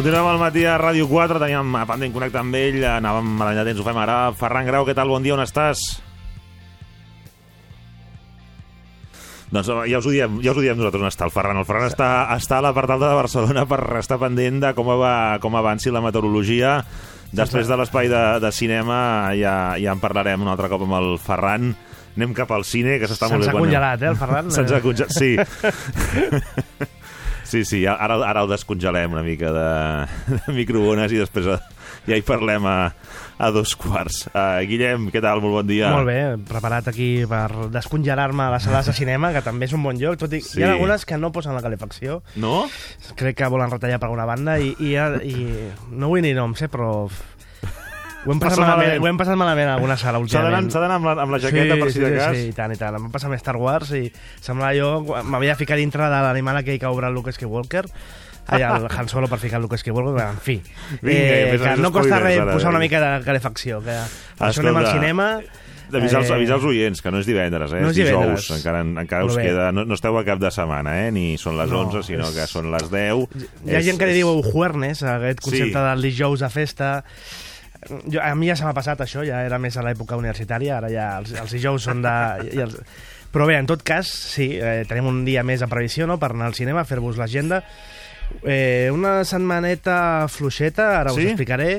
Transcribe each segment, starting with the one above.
Continuem al matí a Ràdio 4, teníem a pendent connectar amb ell, anàvem temps, ho fem ara. Ferran Grau, què tal? Bon dia, on estàs? Doncs ja us ho diem, ja us ho diem nosaltres on està el Ferran. El Ferran està, està a la part alta de Barcelona per estar pendent de com, va, com avanci la meteorologia. Després de l'espai de, de cinema ja, ja en parlarem un altre cop amb el Ferran. Anem cap al cine, que s'està molt bé. Se'ns ha congelat, eh, el Ferran? Se'ns ha congelat, sí. Sí, sí, ara, ara el descongelem una mica de, de microones i després eh, ja hi parlem a, a dos quarts. Uh, Guillem, què tal? Molt bon dia. Molt bé, preparat aquí per descongelar-me a les sales de cinema, que també és un bon lloc, tot i sí. hi ha algunes que no posen la calefacció. No? Crec que volen retallar per alguna banda i, i, i no vull ni noms, eh, però ho hem, passat malament, ho hem passat malament a alguna sala últimament. S'ha d'anar amb, la, amb la jaqueta sí, per si sí, de cas. Sí, i tant, i tant. Em va passar amb Star Wars i semblava jo... M'havia ficat dintre de l'animal aquell que obre el Luke Skywalker allà el Han Solo per ficar Luke Skywalker, en fi. Vinga, eh, que no costa res ara, posar una eh? mica de calefacció, que per això anem al cinema... D'avisar els, Eh, avisar els oients, que no és divendres, eh? no és dijous. divendres. Encara, encara us queda... No, no esteu a cap de setmana, eh? Ni són les No, 11, sinó és- que són les 10. Hi ha És- gent que li diu Juernes, aquest concepte Sí. del dijous a festa. Jo, a mi ja se m'ha passat això, ja era més a l'època universitària, ara ja els, els dijous són de... I els... Però bé, en tot cas, sí, eh, tenim un dia més a previsió no?, per anar al cinema, fer-vos l'agenda. Eh, una setmaneta fluixeta, ara us Sí? explicaré.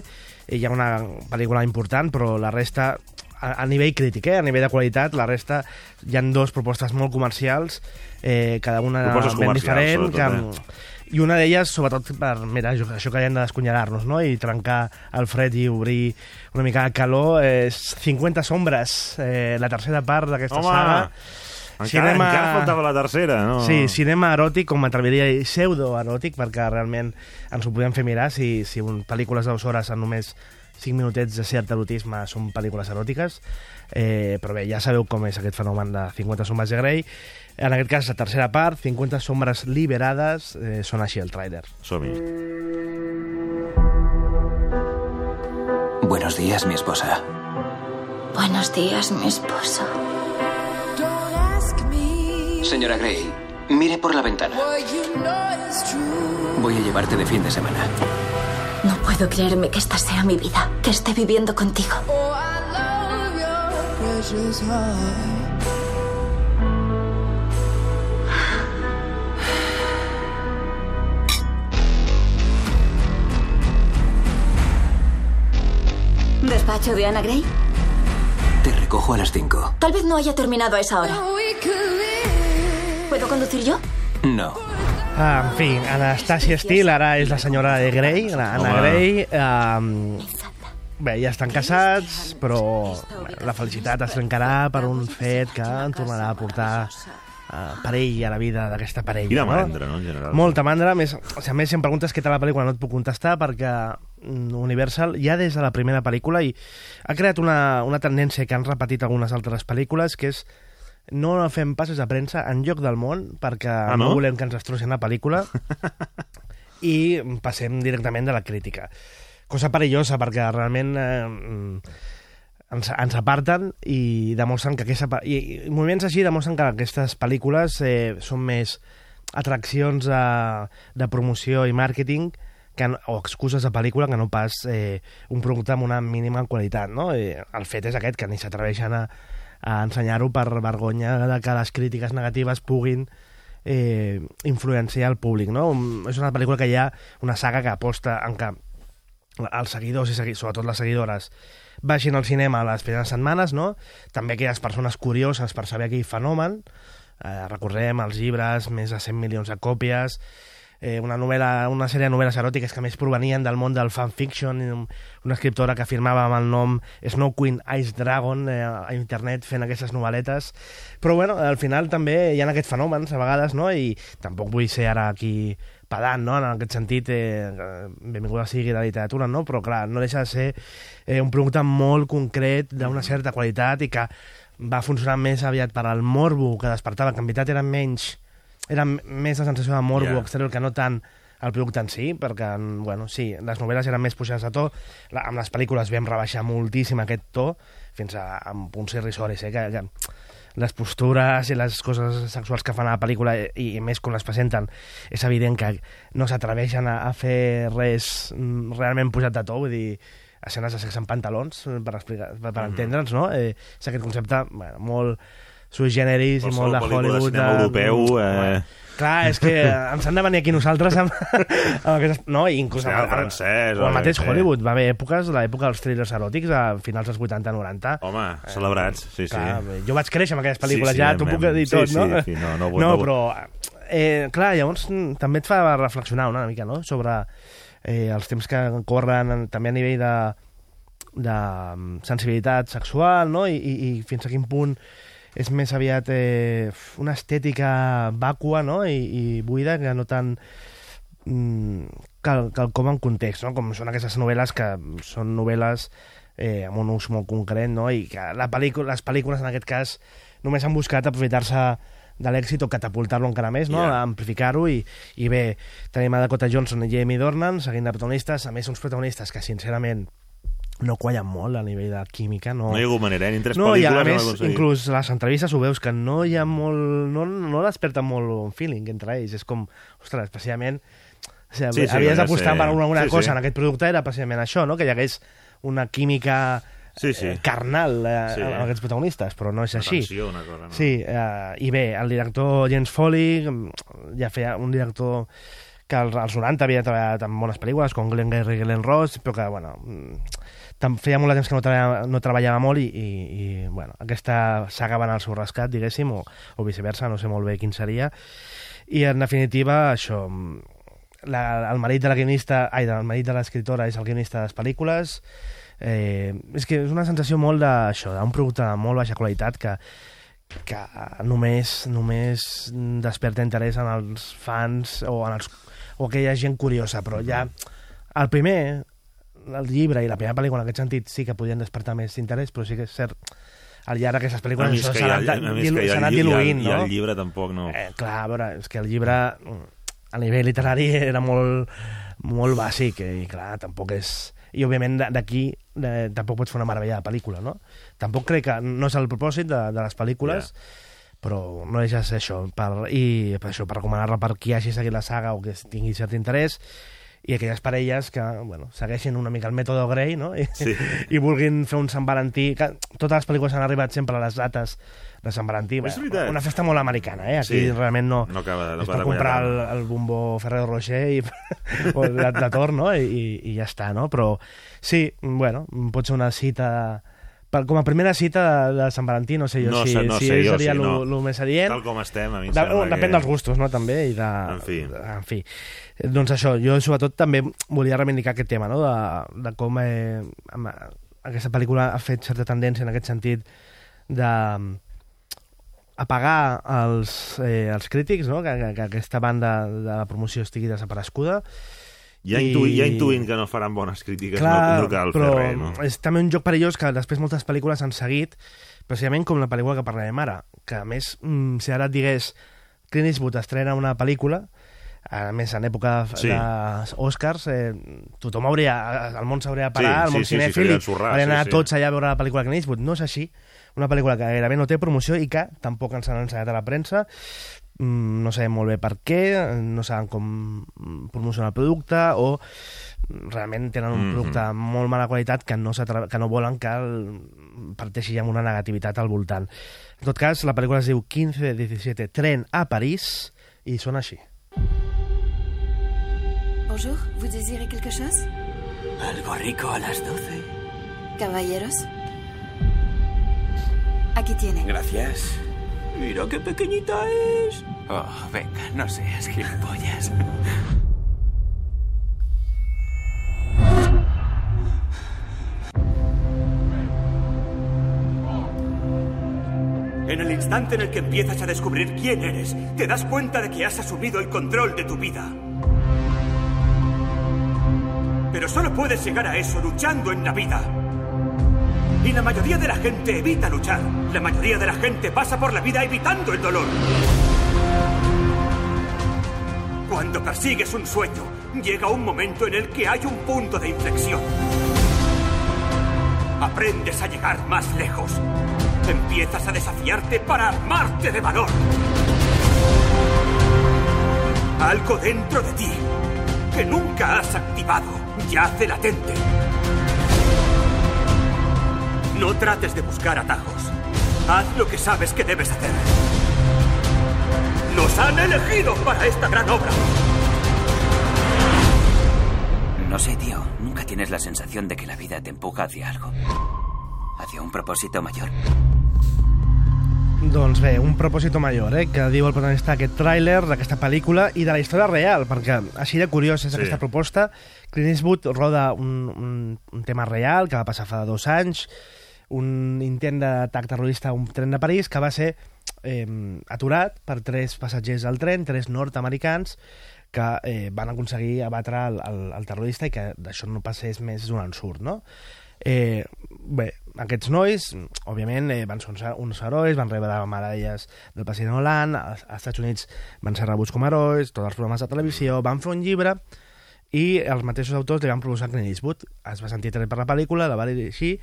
Eh, Hi ha una pel·lícula important, però la resta, a, a nivell crític, eh? a nivell de qualitat, la resta, hi han dues propostes molt comercials, eh, cada una Propostes ben diferent, sobretot, que, i una d'elles, sobretot, per, mira, això, que hem de descongelar-nos, no?, i trencar el fred i obrir una mica de calor, és 50 sombres, eh, la tercera part d'aquesta saga. Encara, Cinema- encara faltava la tercera, no? Sí, cinema eròtic, com m'atreviria a dir, pseudo-eròtic, perquè realment ens ho podem fer mirar si, si un, pel·lícules de dues hores en només 5 minutets de cert erotisme són pel·lícules eròtiques, eh, però bé, ja sabeu com és aquest fenomen de 50 sombres de Grey. En aquest cas, la tercera part, 50 sombres liberades, eh, són així el tràiler. Som-hi. Buenos días, mi esposa. Buenos días, mi esposo. Señora Gray, mire por la ventana. Voy a llevarte de fin de semana. No puedo creerme que esta sea mi vida, que esté viviendo contigo. ¿Despacho de Ana Gray? Te recojo a las 5. Tal vez no haya terminado a esa hora. ¿Puedo conducir yo? No. Ah, en fi, Anastasia Steele ara és la senyora de Grey, la Anna Home. Grey. Um, bé, ja estan casats, però la felicitat es trencarà per un fet que en tornarà a portar uh, perill a la vida d'aquesta parella. Quina no? mandra, no, en general? Molta mandra. A més, o sigui, a més, si em preguntes què tal la pel·lícula no et puc contestar perquè Universal ja des de la primera pel·lícula i ha creat una, una tendència que han repetit algunes altres pel·lícules que és no fem passes de premsa en lloc del món perquè Ah, no? no? volem que ens destrossin la pel·lícula i passem directament de la crítica. Cosa perillosa perquè realment eh, ens, ens aparten i demostren que aquesta, i, i moviments així demostren que aquestes pel·lícules eh, són més atraccions de, de promoció i màrqueting que, o excuses de pel·lícula que no pas eh, un producte amb una mínima qualitat. No? I el fet és aquest, que ni s'atreveixen a, a ensenyar-ho per vergonya de que les crítiques negatives puguin eh, influenciar el públic. No? És una pel·lícula que hi ha una saga que aposta en que els seguidors i segui, sobretot les seguidores vagin al cinema les primeres setmanes, no? També aquelles persones curioses per saber aquell fenomen. Eh, recordem els llibres, més de 100 milions de còpies, eh, una, novel·la, una sèrie de novel·les eròtiques que més provenien del món del fanfiction, una escriptora que firmava amb el nom Snow Queen Ice Dragon eh, a internet fent aquestes novel·letes. Però bueno, al final també hi ha aquests fenòmens a vegades, no? I tampoc vull ser ara aquí pedant, no? En aquest sentit, eh, benvinguda sigui la literatura, no? Però clar, no deixa de ser eh, un producte molt concret, d'una certa qualitat i que va funcionar més aviat per al morbo que despertava, que en veritat era menys era més la sensació de morbo yeah. exterior que no tant el producte en si, perquè, bueno, sí, les novel·les eren més pujades a to, la, amb les pel·lícules vam rebaixar moltíssim aquest to, fins a, a punts irrisoris, eh, que, que les postures i les coses sexuals que fan a la pel·lícula i, i més com les presenten és evident que no s'atreveixen a, a fer res mm, realment pujat de to, vull dir escenes de sexe en pantalons per, explicar, per, per entendre'ns, no? Eh, és aquest concepte bueno, molt sui generis i molt de pel·lícula de Hollywood. cinema europeu, eh. Clar, és que ens han de venir aquí nosaltres amb, amb aquestes... No, i inclús amb, francès, o el mateix sí. Hollywood. Va haver èpoques, l'època dels thrillers eròtics, a finals dels 80-90. Home, celebrats, sí, sí. Clar, jo vaig créixer amb aquelles pel·lícules, Sí, sí, ja t'ho puc dir sí, tot, sí, no? sí, no, no, no, no- però... Eh, clar, llavors també et fa reflexionar una mica, no?, sobre eh, els temps que corren també a nivell de, de mm, sensibilitat sexual, no?, I, i, i fins a quin punt és més aviat eh, una estètica vàcua, no?, i, i buida, que no tant mm, cal, cal com en context, no? com són aquestes novel·les que són novel·les eh, amb un ús molt concret, no? i que la les pel·lícules en aquest cas només han buscat aprofitar-se de l'èxit o catapultar-lo encara més, no? Ja. amplificar-ho i, i bé, tenim a Dakota Johnson i Jamie Dornan seguint de protagonistes, a més uns protagonistes que sincerament no quallen molt a nivell de química, no, No hi ha hagut manera, eh? Ni tres no, i a pel·lícules més, aconseguit. inclús a les entrevistes ho veus, que no hi ha molt... No, no desperta molt un feeling entre ells. És com, ostres, especialment... O sigui, Sí, sí, havies d'apostar per alguna Sí, cosa sí. en aquest producte, era precisament això, no? que hi hagués una química Sí, sí. eh, carnal eh, Sí. amb aquests protagonistes, però no és Una així. tensió, una cosa, no? Sí, eh, i bé, el director James Foley ja feia un director que als als 90 havia treballat en bones pel·lícules, com Glenn Gary i Glenn Ross, però que, bueno, mm, feia molt de temps que no treballava, no treballava molt i, i, i bueno, aquesta saga va anar al seu rescat, diguéssim, o, o viceversa, no sé molt bé quin seria. I, en definitiva, això, la, el marit de la guionista, ai, el marit de l'escriptora és el guionista de les pel·lícules, eh, és que és una sensació molt d'això, d'un producte de molt baixa qualitat que, que només, només desperta interès en els fans o en els, o aquella gent curiosa, però ja el primer, el llibre i la primera pel·lícula en aquest sentit sí que podien despertar més interès, però sí que és cert al llarg d'aquestes pel·lícules s'ha anat, dilu- anat diluint, no? el llibre tampoc no... Eh, clar, a veure, és que el llibre a nivell literari era molt, molt bàsic i clar, tampoc és... I òbviament d'aquí eh, tampoc pots fer una meravella de pel·lícula, no? Tampoc crec que no és el propòsit de, de les pel·lícules, però no deixa de ser això, per, i per això, per recomanar-la per qui hagi seguit la saga o que tingui cert interès, i aquelles parelles que bueno, segueixin una mica el mètode Grey no? I, Sí. i vulguin fer un Sant Valentí que totes les pel·lícules han arribat sempre a les dates de Sant Valentí És Bueno, una festa molt americana eh? aquí Sí. realment no, No acaba- no és per comprar el, el bombo Ferrero Rocher i, o de, de torn no? I, i ja està no? però sí, bueno, pot ser una cita per, com a primera cita de, de Sant Valentí no sé jo No si, no si sé jo, seria lo, no. més adient Tal com estem, a mi em de, sembla depèn que... dels gustos, no, també, i de... En fi. En fi. Doncs això, jo sobretot també volia reivindicar aquest tema, no?, de, de com eh, amb, aquesta pel·lícula ha fet certa tendència en aquest sentit de apagar els, eh, els crítics, no?, que, que, que aquesta banda de la promoció estigui desapareguda. Ja, I- intuï, ja intuïnt que no faran bones crítiques, Clar, no, no cal però fer res, no? és també un joc perillós que després moltes pel·lícules han seguit, precisament com la pel·lícula que parlarem ara, que a més, mm, si ara et digués Clint Eastwood estrena una pel·lícula, a més en època Sí. sí. d'Oscars, eh, tothom hauria, el món s'hauria de parar, Sí, el món sí, sí, sí, cinèfil, haurien sí, d'anar sí. tots allà a veure la pel·lícula Clint Eastwood. No és així. Una pel·lícula que gairebé no té promoció i que tampoc ens han ensenyat a la premsa, no sabem molt bé per què, no saben com mm, promocionar el producte o mm, realment tenen un Mhm. producte de molt mala qualitat que no, que no volen que el parteixi amb una negativitat al voltant. En tot cas, la pel·lícula es diu 15 17 Tren a París i són així. Bonjour, vous désirez quelque chose Algo rico a las 12. Caballeros. Aquí tienen. Gracias. Mira qué pequeñita es. Oh, venga, no seas gilipollas. En el instante en el que empiezas a descubrir quién eres, te das cuenta de que has asumido el control de tu vida. Pero solo puedes llegar a eso luchando en la vida. Y la mayoría de la gente evita luchar. La mayoría de la gente pasa por la vida evitando el dolor. Cuando persigues un sueño, llega un momento en el que hay un punto de inflexión. Aprendes a llegar más lejos. Empiezas a desafiarte para armarte de valor. Algo dentro de ti que nunca has activado yace latente. No trates de buscar atajos. Haz lo que sabes que debes hacer. Nos han elegido para esta gran obra. No sé, tío. Nunca tienes la sensación de que la vida te empuja hacia algo. Hacia un propòsit major. Doncs bé, un propòsit major, eh, que diu el protagonista d'aquest tràiler, d'aquesta pel·lícula i de la història real, perquè així de curiós és sí. aquesta proposta. Clint Eastwood roda un, un, un tema real que va passar fa dos anys, un intent d'atac terrorista a un tren de París que va ser eh, aturat per tres passatgers al tren, tres nord-americans, que eh, van aconseguir abatre el, el, el terrorista i que d'això no passés més d'un ensurt, no? Eh, bé, aquests nois, òbviament, eh, van ser uns, herois, van rebre medalles del president Hollande, als, als Estats Units van ser rebuts com herois, tots els programes de televisió, van fer un llibre i els mateixos autors li van proposar Clint Eastwood. Es va sentir tret per la pel·lícula, la va dirigir,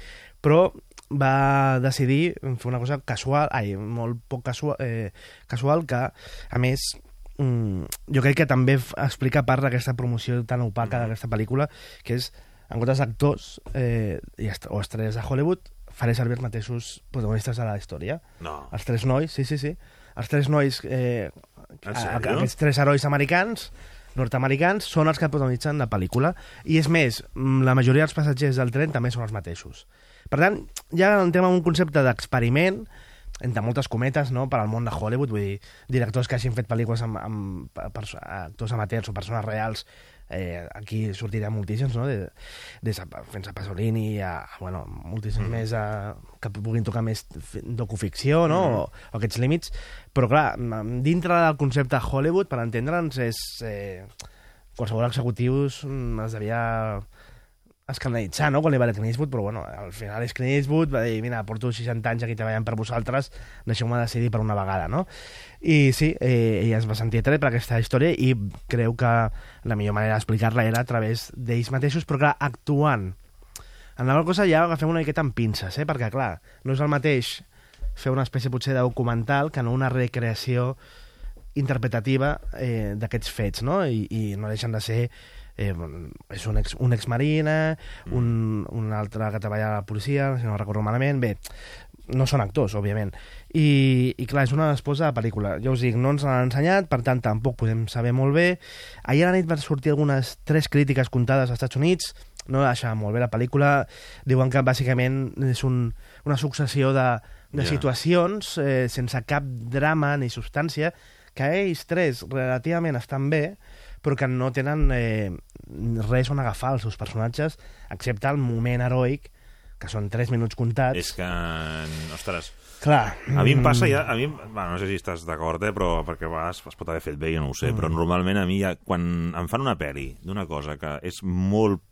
però va decidir fer una cosa casual, ai, molt poc casual, eh, casual que, a més, mm, jo crec que també explica part d'aquesta promoció tan opaca d'aquesta pel·lícula, que és, en comptes d'actors eh, o estrelles de Hollywood, faré servir els mateixos protagonistes de la història. No. Els tres nois, sí, sí, sí. Els tres nois, eh, a- aquests tres herois americans, nord-americans, són els que protagonitzen la pel·lícula. I és més, mm, la majoria dels passatgers del tren també són els mateixos. Per tant, ja entrem en un concepte d'experiment, entre moltes cometes, no?, per al món de Hollywood, vull dir, directors que hagin fet pel·lícules amb, amb actors amateurs o persones reals, eh, aquí sortirà moltíssims, no?, de, de fins a Pasolini, a, bueno, moltíssims mm. més a, que puguin tocar més fi- docuficció, no?, mm. o, o aquests límits, però clar, dintre del concepte Hollywood, per entendre'ns, és... Eh, qualsevol executiu mm, es devia escandalitzar, no?, quan li va dir Clint Eastwood, però bueno, al final és Clint Eastwood, va dir, mira, porto 60 anys aquí treballant per vosaltres, deixeu-me decidir per una vegada, no? I sí, eh, ella es va sentir tret per aquesta història i creu que la millor manera d'explicar-la era a través d'ells mateixos, però clar, actuant. En la cosa ja agafem una miqueta amb pinces, eh? perquè clar, no és el mateix fer una espècie potser de documental que no una recreació interpretativa eh, d'aquests fets, no? I, I no deixen de ser eh, és un ex, un exmarina, mm. un, un altre que treballa a la policia, si no recordo malament, bé, no són actors, òbviament. I, i clar, és una esposa de pel·lícula. Ja us dic, no ens l'han ensenyat, per tant, tampoc podem saber molt bé. Ahir a la nit van sortir algunes tres crítiques comptades als Estats Units, no deixava molt bé la pel·lícula, diuen que bàsicament és un, una successió de, de yeah. situacions eh, sense cap drama ni substància, que ells tres relativament estan bé, però que no tenen eh, res on agafar els seus personatges, excepte el moment heroic, que són 3 minuts comptats. És que... Ostres... Clar. A mi em passa mm, ja... A mi, bueno, no sé si estàs d'acord, eh, però perquè a vegades es pot haver fet bé, jo no ho sé, Mm. però normalment a mi ja, quan em fan una pel·li d'una cosa que és molt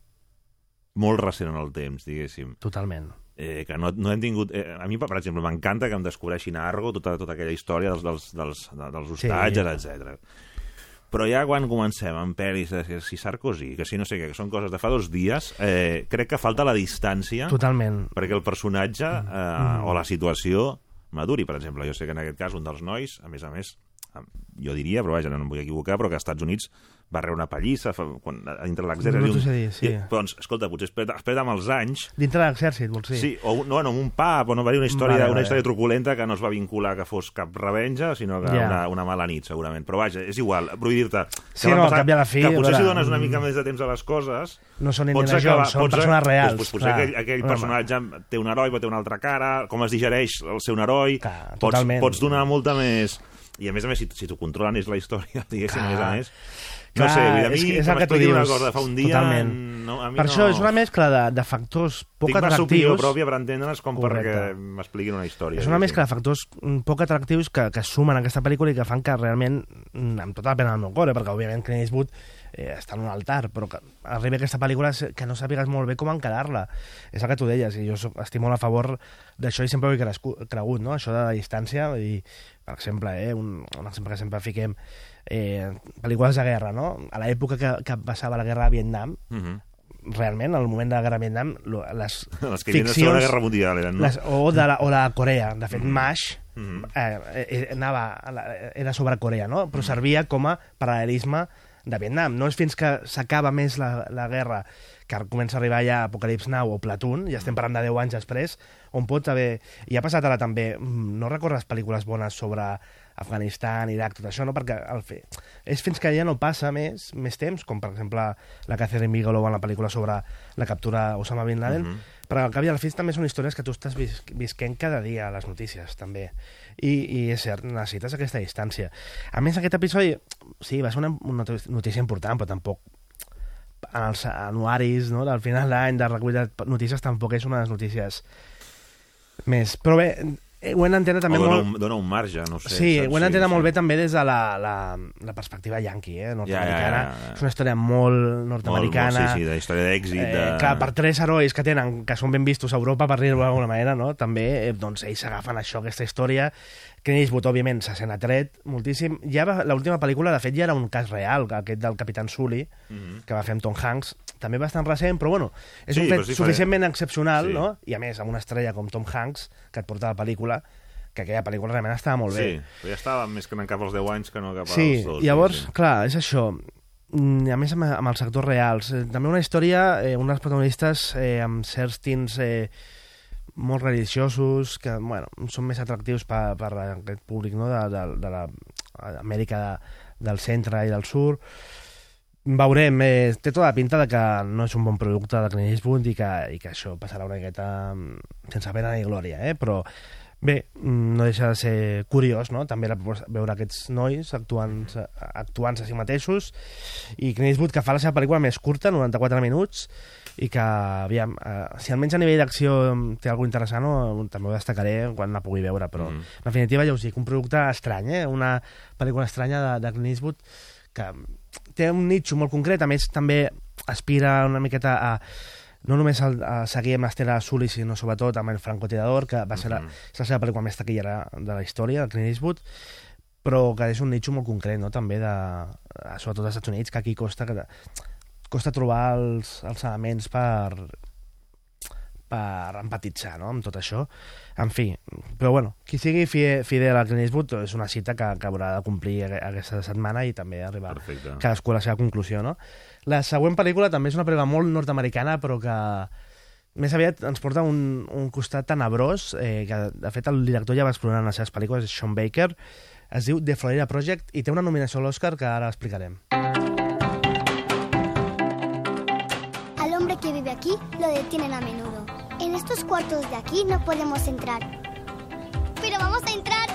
molt recent en el temps, diguéssim, Totalment. eh, que no, no hem tingut... Eh, a mi, per exemple, m'encanta que em descobreixin Argo, tota, tota aquella història dels, dels, dels, dels hostatges, Sí. etc. Però ja quan comencem amb pel·lis, que si Sarkozy, que si no sé què, que són coses de fa dos dies, eh, crec que falta la distància Totalment. perquè el personatge eh, Mm. o la situació maduri, per exemple. Jo sé que en aquest cas un dels nois, a més a més, jo diria, però vaja, no em vull equivocar, però que als Estats Units va rebre una pallissa fa, quan, dintre l'exèrcit. No sé dir, sí. I, doncs, escolta, potser espera, espera amb els anys... Dintre de l'exèrcit, vols dir? Sí, o no, no, un pub, o no va dir una història, Vale, una vale. història truculenta que no es va vincular que fos cap revenja, sinó que Ja. una, una mala nit, segurament. Però vaja, és igual, vull dir-te... Sí, no, la fi, Que potser si veure, dones una mm, mica més de temps a les coses... No són Indiana Jones, són persones reals, Doncs, potser clar. aquell, aquell Home. personatge té un heroi, però té una altra cara, com es digereix el seu heroi... Clar, pots, totalment. pots donar molta més... I a més a més, si, si t'ho controlen és la història, diguéssim, a més a més... No Clar, sé, a mi és és el que tu m'expliquin una dius, cosa fa un dia... totalment. No, a mi Per no... això és una mescla de, de factors poc Tinc massa opinió atractius. pròpia per entendre's com Correcte. perquè m'expliquin una història. És una mescla de factors mm, poc atractius que, que sumen a aquesta pel·lícula i que fan que realment, mm, amb tota la pena del meu cor, eh, perquè òbviament Clint Eastwood eh, està en un altar, però que arribi aquesta pel·lícula que no sàpigues molt bé com encarar-la. És el que tu deies, i jo soc, estic molt a favor d'això i sempre ho he cregut, no? això de la distància, i, per exemple, eh, un, un exemple que sempre fiquem, eh, pel·lícules de guerra, no? A l'època que, que passava la guerra a Vietnam, Mhm. realment, al moment de la guerra a Vietnam, les Les que havien de Segona Guerra Mundial eren, no? les, o, de la, o la Corea. De fet, MASH Mhm. eh, eh, anava, la- era sobre Corea, no? però servia com a paral·lelisme de Vietnam. No és fins que s'acaba més la, la guerra que comença a arribar ja Apocalips Now o Platoon, ja estem parlant de 10 anys després, on pot haver... I ha passat ara també, mm, no recordes pel·lícules bones sobre Afganistan, Iraq, tot això, no? Perquè el fe... és fins que ja no passa més, més temps, com per exemple la Catherine Bigelow en la pel·lícula sobre la captura d'Osama Bin Laden, Mhm. però al cap i al fi també són històries que tu estàs vis visquent cada dia a les notícies, també. I, I és cert, necessites aquesta distància. A més, aquest episodi, sí, va ser una, una notícia important, però tampoc en els anuaris no, del final d'any de recull de notícies tampoc és una de les notícies més. Però bé, eh, ho hem d'entendre també o dona, molt... un, dona un marge, no sé. Sí, ho hem d'entendre molt bé també des de la, la, la perspectiva yanqui, eh, nord-americana. Ja, ja, ja. És una història molt nord-americana. Molt, molt, sí, sí, de història d'èxit. Eh, de... clar, per tres herois que tenen, que són ben vistos a Europa, per dir-ho d'alguna manera, no? també eh, doncs, ells s'agafen això, aquesta història. Clint Eastwood, òbviament, se sent atret moltíssim. Ja l'última pel·lícula, de fet, ja era un cas real, aquest del Capitán Sully, Mhm. que va fer amb Tom Hanks, també bastant recent, però bueno, és Sí, un fet sí, suficientment excepcional, Sí. no? I a més, amb una estrella com Tom Hanks, que et porta la pel·lícula, que aquella pel·lícula realment estava molt bé. Sí, però ja estava més que cap als 10 anys que no cap Sí, als dos. llavors, diguéssim. clar, és això. Mm, A més, amb, amb els sectors reals. Eh, també una història, eh, un dels protagonistes eh, amb certs tints eh, molt religiosos, que, bueno, són més atractius per, per aquest públic, no?, de, de, de l'Amèrica de, del centre i del sud. Veurem, eh, té tota la pinta de que no és un bon producte de Clint Eastwood i que, i que això passarà una miqueta mm, sense pena ni glòria, eh? però bé, mm, no deixa de ser curiós, no? També la, veure aquests nois actuant, actuant a si mateixos i Clint Eastwood que fa la seva pel·lícula més curta, 94 minuts, i que, aviam, eh, si almenys a nivell d'acció té alguna interessant, o, també ho destacaré quan la pugui veure, però Mm. en definitiva ja us dic, un producte estrany, eh? una pel·lícula estranya de, de Clint Eastwood que té un nitxo molt concret, a més també aspira una miqueta a no només a, a seguir amb l'Estela Sully, sinó sobretot amb el francotirador, que va ser la, Mhm. és la seva pel·lícula més taquillera de la història, de Clint Eastwood, però que és un nitxo molt concret, no? també de, sobretot als Estats Units, que aquí costa, que, costa trobar els, els elements per per empatitzar no? amb tot això. En fi, però bueno, qui sigui fi- fidel a Clint Eastwood és una cita que, que haurà de complir aqu- aquesta setmana i també arribar Perfecte. cadascú a la seva conclusió, no? La següent pel·lícula també és una pel·lícula molt nord-americana, però que més aviat ens porta un, un costat tenebrós, eh, que de fet el director ja va explorar en les seves pel·lícules, és Sean Baker, es diu The Florida Project i té una nominació a l'Oscar que ara explicarem. Hombre que vive aquí lo detienen a menudo. En estos cuartos de aquí no podemos entrar. Pero vamos a entrar.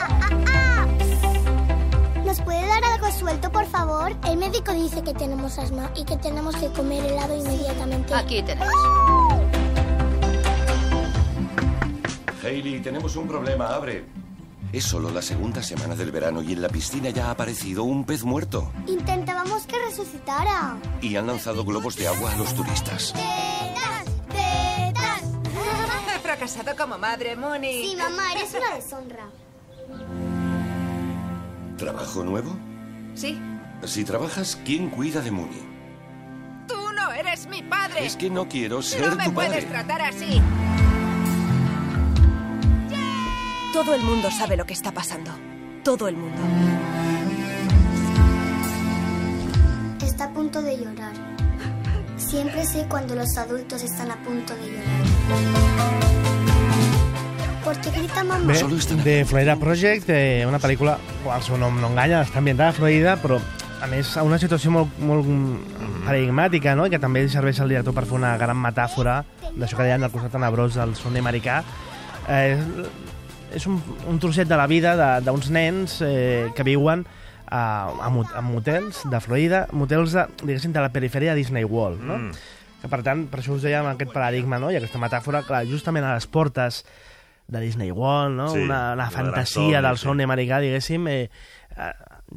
¡Ah, ah, ah! ¿Nos puede dar algo suelto, por favor? El médico dice que tenemos asma y que tenemos que comer helado inmediatamente. Aquí tenéis. Hailey, tenemos un problema, abre. Es solo la segunda semana del verano y en la piscina ya ha aparecido un pez muerto. Intentábamos que resucitara. Y han lanzado globos de agua a los turistas. ¡Tetas! ¡Tetas! He fracasado como madre, Moni. Sí, mamá, eres una deshonra. ¿Trabajo nuevo? Sí. Si trabajas, ¿quién cuida de Mooney? Tú no eres mi padre. Es que no quiero ser no me tu puedes padre. tratar así. Todo el mundo sabe lo que está pasando. Todo el mundo. Está a punto de llorar. Siempre sé cuando los adultos están a punto de llorar. Porque grita mamá. De Florida Project, eh, una pel·lícula, el no enganya, està ambientada a Florida, però a més, a una situació molt, molt paradigmàtica, no? I que també serveix al director per fer una gran metàfora d'això que deien del costat tenebrós del son americà. Eh, és un, un trosset de la vida de- d'uns nens eh, que viuen a, a, mot- a motels de Florida, motels de, diguéssim, de la perifèria de Disney World, no? Mm. Que, per tant, per això us dèiem aquest paradigma no? i aquesta metàfora, clar, justament a les portes de Disney World, no? Sí, una, una fantasia somni, del sí. somni americà, diguéssim, eh, eh,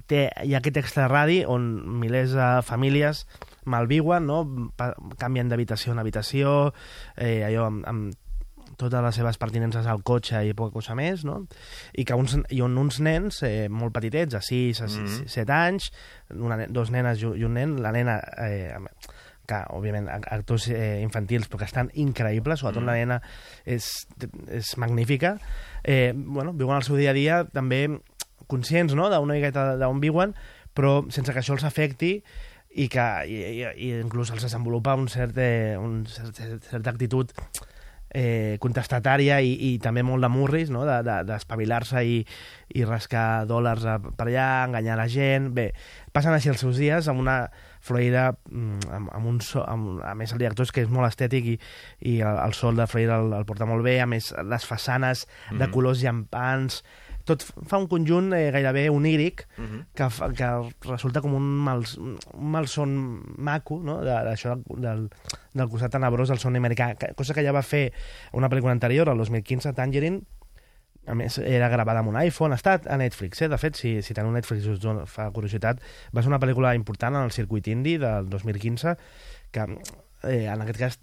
té, hi ha aquest extraradi on milers de famílies malviuen, no? Pa, canvien d'habitació en habitació, eh, allò amb, amb totes les seves pertinences al cotxe i poca cosa més, no? I, que uns, i on uns nens eh, molt petitets, de 6 a Mhm. 7 anys, una, dos nenes i un nen, la nena... Eh, que, òbviament, ac- actors eh, infantils, però que estan increïbles, sobretot Mm. la nena és, és magnífica. Eh, bueno, viuen el seu dia a dia també conscients no? d'una miqueta d'on viuen, però sense que això els afecti i que i, i, i inclús els desenvolupa un cert, eh, un cert, certa actitud eh, contestatària i, i també molt de murris, no? d'espavilar-se de, de, i, i rascar dòlars per allà, enganyar la gent... Bé, passen així els seus dies amb una Florida, mm, amb, amb un so, amb, a més el director és que és molt estètic i, i el, el sol de Florida el, el porta molt bé, a més les façanes de Mhm. colors llampants, tot fa un conjunt eh, gairebé oníric Mhm. que, fa- que resulta com un, mal, un malson maco no? de- d'això del, del, del costat tenebrós del son americà, que- cosa que ja va fer una pel·lícula anterior, el 2015, Tangerine, a més, era gravada amb un iPhone, ha estat a Netflix, eh? de fet, si, si teniu Netflix us dona, fa curiositat, va ser una pel·lícula important en el circuit indie del 2015, que eh, en aquest cas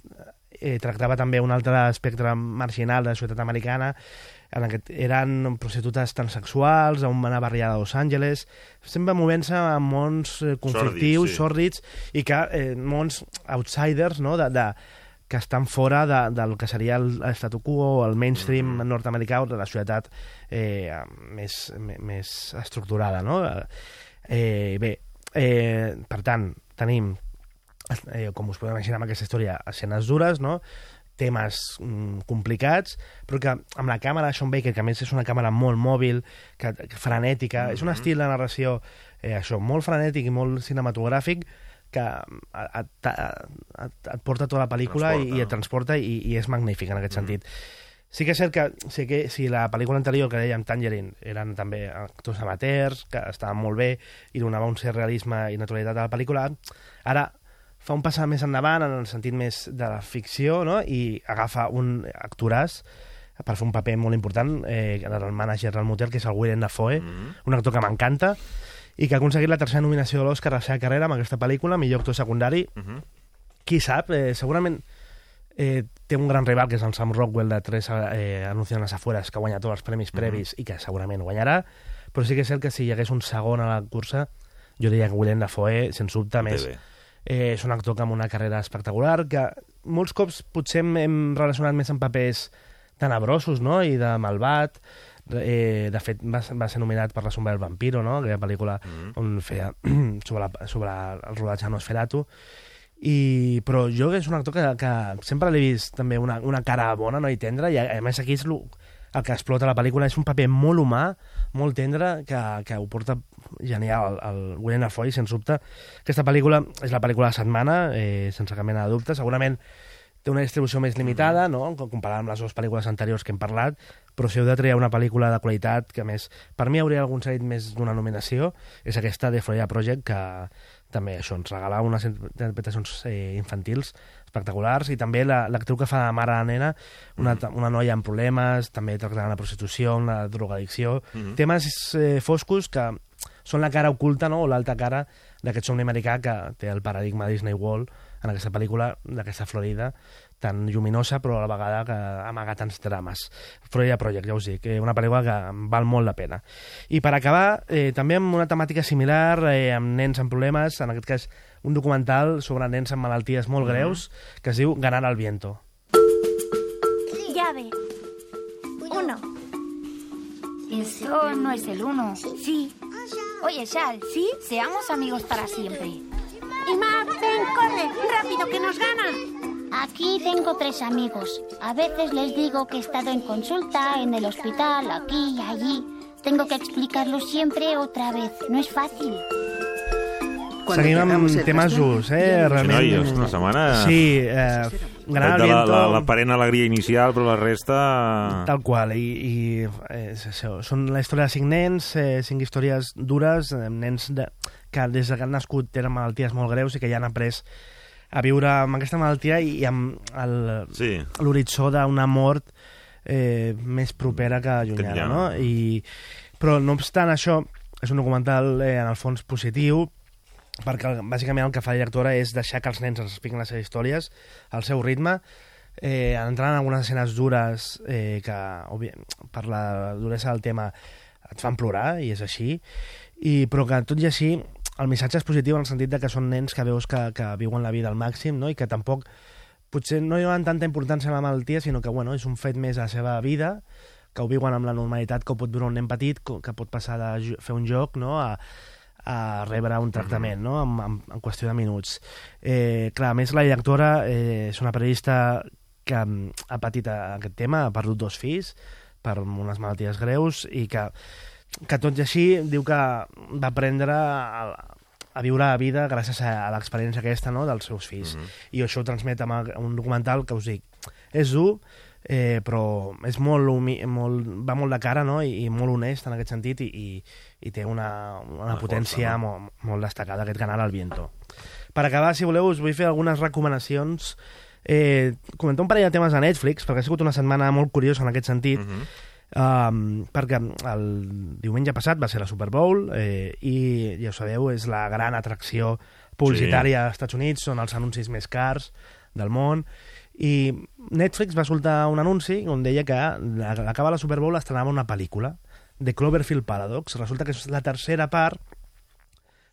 eh, tractava també un altre espectre marginal de la societat americana, en aquest, eren prostitutes transexuals a una barriada de Los Angeles, sempre movent-se en mons eh, conflictius, Sòrdids, sí. i que eh, mons outsiders, no?, de, de, que estan fora de, del que seria el statu quo, el mainstream Mm-hmm. nord-americà o de la societat eh, més, més estructurada, no? Eh, bé, eh, per tant, tenim, eh, com us podeu imaginar amb aquesta història, escenes dures, no? Temes mm, complicats, però que amb la càmera de Sean Baker, que a més és una càmera molt mòbil, que, que frenètica, és un estil de narració eh, això, molt frenètic i molt cinematogràfic, que et, et, et, et porta tota la pel·lícula Transporta, i, i et transporta i, i és magnífic en aquest sentit. Sí que és cert que, sí que si la pel·lícula anterior que dèiem Tangerine eren també actors amateurs, que estaven molt bé i donava un cert realisme i naturalitat a la pel·lícula, ara fa un pas més endavant en el sentit més de la ficció no? i agafa un actoràs per fer un paper molt important eh, el mànager del motel, que és el Willem Dafoe, un actor que m'encanta i que ha aconseguit la tercera nominació de l'Oscar a la seva carrera amb aquesta pel·lícula, millor actor secundari. Mhm. Qui sap, eh, segurament eh, té un gran rival, que és el Sam Rockwell de Tres eh, Anuncios en les afueres, que ha guanyat tots els premis previs i que segurament guanyarà, però sí que és cert que si hi hagués un segon a la cursa, jo diria que Willem Dafoe, sens dubte, més, bé. Eh, és un actor que amb una carrera espectacular, que molts cops potser hem, hem relacionat més amb papers tenebrosos, no?, i de malvat, eh, de fet va, va ser nominat per La sombra del vampiro, no?, aquella pel·lícula Mhm. on feia sobre, la, sobre el rodatge de Nosferatu, i, però jo és un actor que, que sempre l'he vist també una, una cara bona no? i tendra, i a, a més aquí és lo, el que explota la pel·lícula, és un paper molt humà, molt tendre, que, que ho porta genial el, el Willem Dafoe, sens dubte. Aquesta pel·lícula és la pel·lícula de la setmana, eh, sense cap mena de dubte, segurament té una distribució més limitada, no? comparada amb les dues pel·lícules anteriors que hem parlat, però si heu de triar una pel·lícula de qualitat que, a més, per mi hauria algun seguit més d'una nominació, és aquesta de Florida Project, que també això ens regala unes interpretacions eh, infantils espectaculars i també la- l'actriu que fa de mare de la nena, una, una noia amb problemes, també tractant la prostitució, la drogadicció, Mhm. temes eh, foscos que són la cara oculta no? o l'alta cara d'aquest somni americà que té el paradigma Disney World en aquesta pel·lícula d'aquesta Florida tan lluminosa però a la vegada que amaga tants drames. Florida Project, ja us dic, eh, una pel·lícula que val molt la pena. I per acabar, eh, també amb una temàtica similar, eh, amb nens amb problemes, en aquest cas un documental sobre nens amb malalties molt greus, que es diu Ganar al viento. Llave. Uno. Eso no es el uno. Sí. Oye, Shal, ¿sí? Seamos amigos para siempre. Imad, ven, corre, rápido, que nos gana. Aquí tengo tres amigos. A veces les digo que he estado en consulta, en el hospital, aquí y allí. Tengo que explicarlo siempre otra vez. No es fácil. Cuando Seguim amb us, eh? Realment... Sí, noi, una setmana- Sí, eh, gran de la, aliento... la, la parent alegria inicial, però la resta... Tal qual, i, i és això, són la història de cinc nens, eh, cinc històries dures, eh, nens de, que des de que han nascut tenen malalties molt greus i que ja han après a viure amb aquesta malaltia i, amb el- Sí. l'horitzó d'una mort eh, més propera que llunyana. no? I, però, no obstant això, és un documental eh, en el fons positiu, perquè bàsicament el que fa la directora és deixar que els nens ens expliquin les seves històries al seu ritme, eh, entrant en algunes escenes dures eh, que, òbvia, per la duresa del tema, et fan plorar, i és així, i, però que tot i així el missatge és positiu en el sentit de que són nens que veus que, que viuen la vida al màxim no? i que tampoc potser no hi donen tanta importància a la malaltia, sinó que bueno, és un fet més a la seva vida, que ho viuen amb la normalitat que ho pot viure un nen petit, que pot passar de fer un joc no? a, a rebre un tractament no? en, en, en qüestió de minuts. Eh, clar, a més, la directora eh, és una periodista que mm, ha patit a- aquest tema, ha perdut dos fills per unes malalties greus i que, que tot i així diu que va aprendre a, a viure la vida gràcies a, a l'experiència aquesta no, dels seus fills. Mm -hmm. I això ho transmet amb un documental que us dic, és dur, eh, però és molt, humi, molt, va molt de cara no? I, i molt honest en aquest sentit i, i, i té una, una, Una potència força, molt, molt destacada, aquest canal al viento. Per acabar, si voleu, us vull fer algunes recomanacions eh, comentar un parell de temes a Netflix, perquè ha sigut una setmana molt curiosa en aquest sentit, Mhm. Um, perquè el diumenge passat va ser la Super Bowl eh, i, ja ho sabeu, és la gran atracció publicitària als Estats Units, són els anuncis més cars del món, i Netflix va soltar un anunci on deia que a l'acabar la Super Bowl estrenava una pel·lícula de Cloverfield Paradox. Resulta que és la tercera part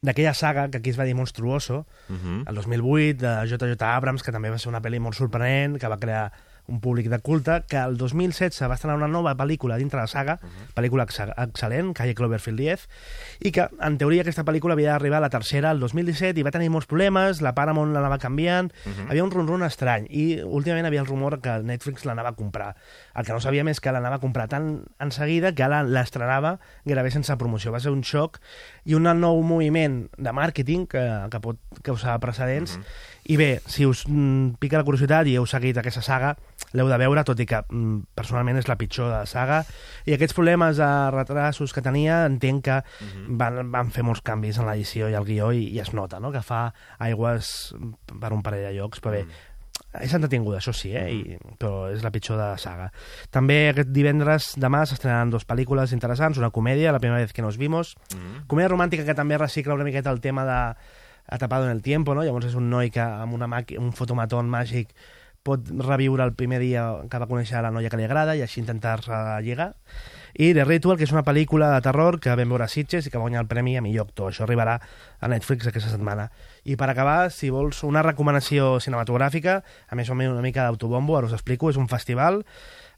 d'aquella saga que aquí es va dir Monstruoso, Mhm. el 2008, de J.J. Abrams, que també va ser una pel·li molt sorprenent, que va crear un públic de culte, que el 2016 va estrenar una nova pel·lícula dintre la saga, pel·lícula ex excel·lent, Calle Cloverfield 10, i que, en teoria, aquesta pel·lícula havia d'arribar a la tercera el 2017 i va tenir molts problemes, la Paramount l'anava canviant, Mhm. havia un rum-rum estrany, i últimament havia el rumor que Netflix l'anava a comprar. El que no sabíem és que l'anava a comprar tan en seguida que ara l'estrenava gairebé sense promoció. Va ser un xoc i un nou moviment de màrqueting que, que pot causar precedents. I bé, si us mm, pica la curiositat i heu seguit aquesta saga, l'heu de veure, tot i que mm, personalment és la pitjor de la saga. I aquests problemes de retrasos que tenia, entenc que van, van fer molts canvis en l'edició i el guió i, i es nota, no?, que fa aigües per un parell de llocs, però bé, és entretinguda, això sí, eh? I, però és la pitjor de la saga. També aquest divendres, demà, s'estrenaran dues pel·lícules interessants, una comèdia, La primera vez que nos vimos, comèdia romàntica que també recicla una miqueta el tema de Atrapado en el tiempo, no? Llavors és un noi que amb una un fotomatón màgic pot reviure el primer dia que va conèixer la noia que li agrada i així intentar relligar. I The Ritual, que és una pel·lícula de terror que vam veure a Sitges i que va guanyar el premi a millor actor. Això arribarà a Netflix aquesta setmana. I per acabar, si vols una recomanació cinematogràfica, a més o menys una mica d'autobombo, ara us explico, és un festival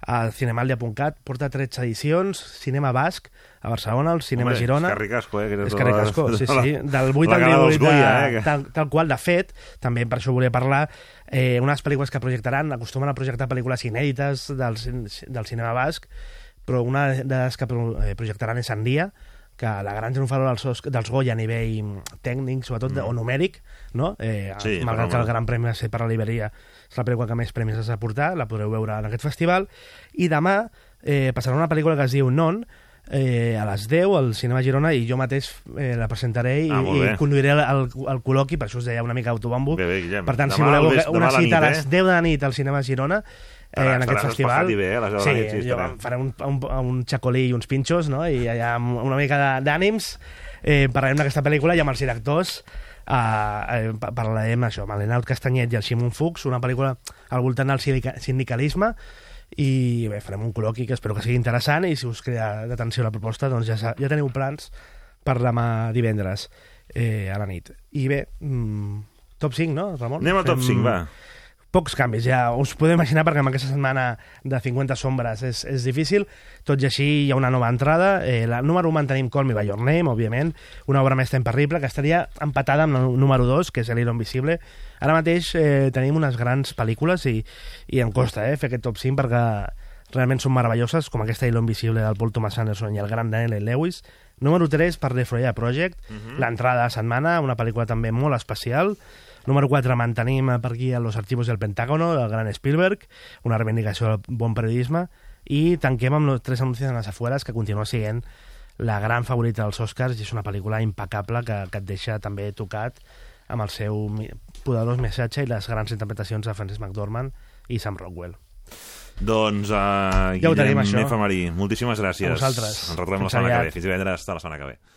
al Cinemalia.cat, porta 13 edicions, cinema basc, a Barcelona, al Cinema Hombre, Girona. És Carricasco, eh? Que És Carricasco, la- sí, sí. Del 8 la al gala dels 18, de, Goya, eh? tal, tal qual, de fet, també per això volia parlar, eh, unes pel·lícules que projectaran, acostumen a projectar pel·lícules inèdites del, del cinema basc, però una de les que eh, projectaran és Sandia, que la gran triomfadora dels, dels Goya a nivell tècnic, sobretot, de, o numèric, no? Eh, Sí, malgrat que el gran premi va ser per la Liberia, és la pel·lícula que més premis has de portar, la podreu veure en aquest festival, i demà eh, passarà una pel·lícula que es diu Non, eh, a les 10 al Cinema Girona i jo mateix eh, la presentaré i, Ah, i conduiré el, el, el col·loqui, per això us deia una mica autobombo. Bé, bé, Guillem. Per tant, si Demà voleu al vespre- una demà a la cita a, nit, les eh? 10 de la nit al Cinema Girona, eh, en aquest festival. bé, eh, sí, nit, sí, jo faré un, un, un xacolí i uns pinxos, no? i allà amb una mica d'ànims eh, parlarem d'aquesta pel·lícula i amb els directors eh, eh, pa- parlarem això, amb l'Enaut Castanyet i el Ximon Fuchs, una pel·lícula al voltant del sindica- sindicalisme i bé, farem un col·loqui que espero que sigui interessant i si us crea d'atenció la proposta doncs ja, ja teniu plans per demà divendres eh, a la nit. I bé, mm, top 5, no, Ramon? Anem al top Fem 5, va. Pocs canvis, ja us podeu imaginar perquè amb aquesta setmana de 50 sombres és, és difícil, tot i així hi ha una nova entrada, eh, la número 1 mantenim Call Me By Your Name, òbviament, una obra més terrible que estaria empatada amb la número 2, que és El Hilo Invisible. Ara mateix eh, tenim unes grans pel·lícules i, i em costa eh, fer aquest top 5 perquè realment són meravelloses, com aquesta Hilo Invisible del Paul Thomas Anderson i el gran Daniel Lewis. Número 3 per The Freya Project, uh -huh. l'entrada de setmana, una pel·lícula també molt especial, Número 4, mantenim per aquí a Los Archivos del Pentágono, del gran Spielberg, una reivindicació del bon periodisme, i tanquem amb los tres anuncis en les afueres, que continua sent la gran favorita dels Oscars, i és una pel·lícula impecable que, que et deixa també tocat amb el seu poderós missatge i les grans interpretacions de Francis McDormand i Sam Rockwell. Doncs, uh, ja ho tenim, això. Marí, moltíssimes gràcies. A vosaltres. Ens retrobem la setmana que ve. Fins divendres, hasta la setmana que ve.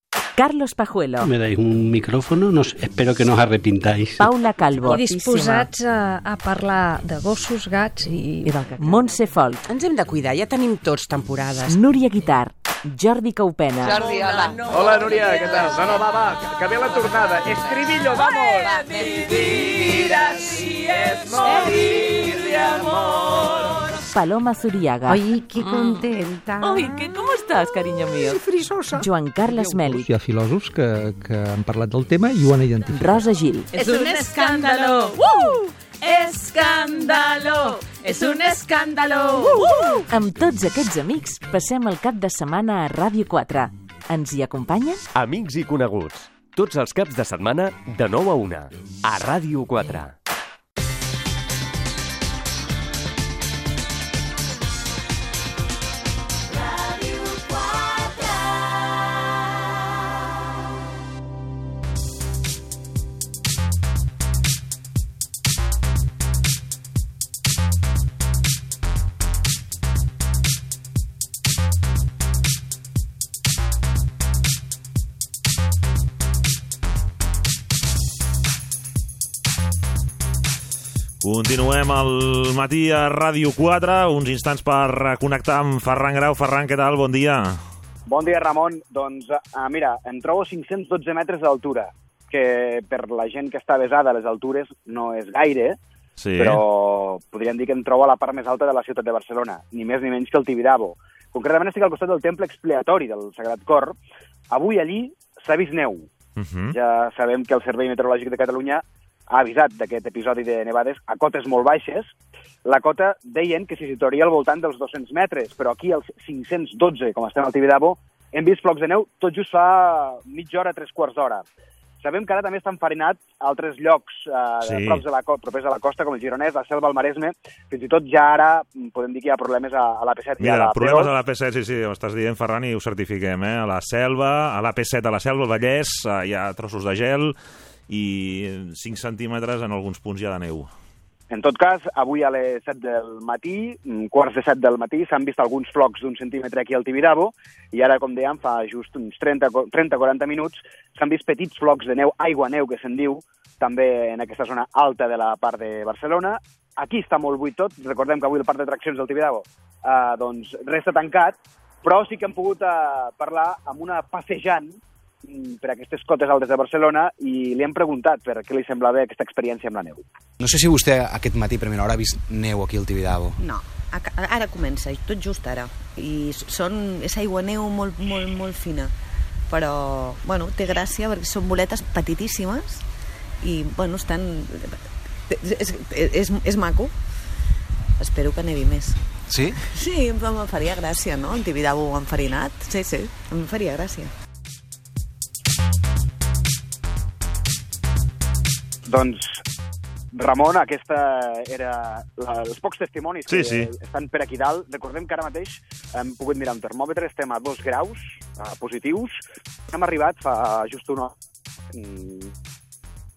Carlos Pajuelo. Me dais un micrófono, no, espero que no os arrepintáis. Paula Calvo. I disposats a, a parlar de gossos, gats i... I del Montse Folk. Ens hem de cuidar, ja tenim tots temporades. Núria Guitar. Jordi Caupena. Jordi, hola. Hola, Núria, què tal? No, no, va, va, que ve la tornada. Estribillo, vamos! Vivir así es morir de amor. Paloma Zuriaga. Ay, qué contenta. Ay, ¿qué, ¿cómo estás, cariño mío? frisosa. Joan Carles Mèlic. Hi ha filòsofs que, que han parlat del tema i ho han identificat. Rosa Gil. Es un escándalo. ¡Uh! Escàndalo! És un escàndalo! Uh! Amb tots aquests amics passem el cap de setmana a Ràdio 4. Ens hi acompanyen? Amics i coneguts. Tots els caps de setmana de 9 a 1 a Ràdio 4. Continuem al matí a Ràdio 4, uns instants per connectar amb Ferran Grau. Ferran, què tal? Bon dia. Bon dia, Ramon. Doncs, uh, mira, em trobo a 512 metres d'altura, que per la gent que està besada a les altures no és gaire, sí. però podríem dir que em trobo a la part més alta de la ciutat de Barcelona, ni més ni menys que el Tibidabo. Concretament estic al costat del temple expiatori del Sagrat Cor. Avui allí s'ha vist neu. Uh -huh. Ja sabem que el Servei Meteorològic de Catalunya ha avisat d'aquest episodi de nevades a cotes molt baixes. La cota deien que s'hi situaria al voltant dels 200 metres, però aquí als 512, com estem al Tibidabo, hem vist flocs de neu tot just fa mitja hora, tres quarts d'hora. Sabem que ara també està enfarinat a altres llocs eh, Sí. props de la, propers a la costa, com el Gironès, la Selva, el Maresme. Fins i tot ja ara mm, podem dir que hi ha problemes a, a la P7 i a Mira, la problemes P2. a la P7, sí, sí, ho estàs dient, Ferran, i ho certifiquem, eh? A la Selva, a la P7 a la Selva, al Vallès, eh, hi ha trossos de gel i 5 centímetres en alguns punts ha de neu. En tot cas, avui a les 7 del matí, mm, quarts de 7 del matí, s'han vist alguns flocs d'un centímetre aquí al Tibidabo, i ara, com dèiem, fa just uns 30-40 minuts, s'han vist petits flocs de neu, aigua-neu, que se'n diu, també en aquesta zona alta de la part de Barcelona. Aquí està molt buit tot, recordem que avui el parc d'atraccions del Tibidabo eh, doncs resta tancat, però sí que hem pogut eh, parlar amb una passejant per aquestes cotes altes de Barcelona i li hem preguntat per què li semblava aquesta experiència amb la neu. No sé si vostè aquest matí a primera hora ha vist neu aquí al Tibidabo. No, ara comença, tot just ara. I són, és aigua neu molt, molt, molt fina. Però, bueno, té gràcia perquè són boletes petitíssimes i, bueno, estan... És, és, és maco. Espero que nevi més. Sí? Sí, em, em faria gràcia, no? El Tibidabo enfarinat. Sí, sí, em faria gràcia. Doncs, Ramon, aquesta era la, els pocs testimonis Sí, que sí. estan per aquí dalt. Recordem que ara mateix hem pogut mirar un termòmetre, estem a dos graus uh, positius. Hem arribat fa just una mm,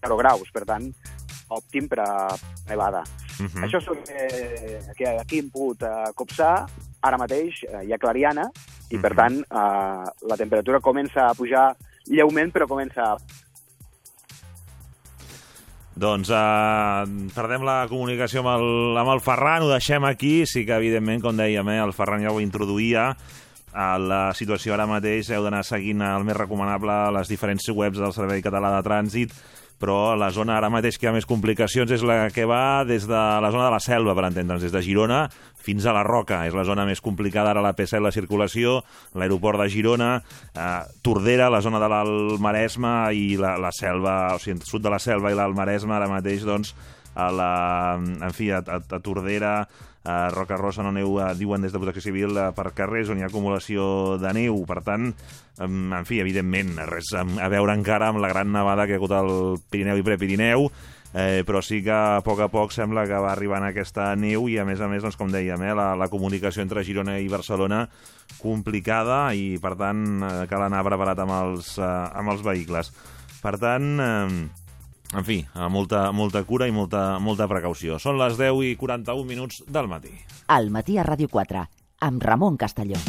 0 graus, per tant, òptim per a nevada. -huh. Això és el que, que aquí hem pogut uh, copsar. Ara mateix uh, hi ha clariana i, per tant, uh, la temperatura comença a pujar lleument, però comença a doncs eh, perdem la comunicació amb el, amb el Ferran, ho deixem aquí. Sí que, evidentment, com dèiem, eh, el Ferran ja ho introduïa. A la situació ara mateix heu d'anar seguint el més recomanable a les diferents webs del Servei Català de Trànsit, però la zona ara mateix que hi ha més complicacions és la que va des de la zona de la Selva, per entendre'ns, des de Girona fins a la Roca. És la zona més complicada ara la P7, la circulació, l'aeroport de Girona, eh, Tordera, la zona de l'Alt Maresme i la, la Selva, o sigui, el sud de la Selva i l'Alt Maresme ara mateix, doncs, a la, en fi, a, a, a Tordera, a Roca Rossa no neu, eh, diuen des de Protecció Civil, eh, per carrers on hi ha acumulació de neu. Per tant, en, fi, evidentment, res a veure encara amb la gran nevada que hi ha hagut al Pirineu i Prepirineu, eh, però sí que a poc a poc sembla que va arribant aquesta neu i a més a més, doncs, com dèiem, eh, la, la comunicació entre Girona i Barcelona complicada i per tant eh, cal anar preparat amb els, eh, amb els vehicles. Per tant, eh, en fi, amb molta, molta cura i molta, molta precaució. Són les 10 i 41 minuts del matí. Al matí a Ràdio 4, amb Ramon Castelló.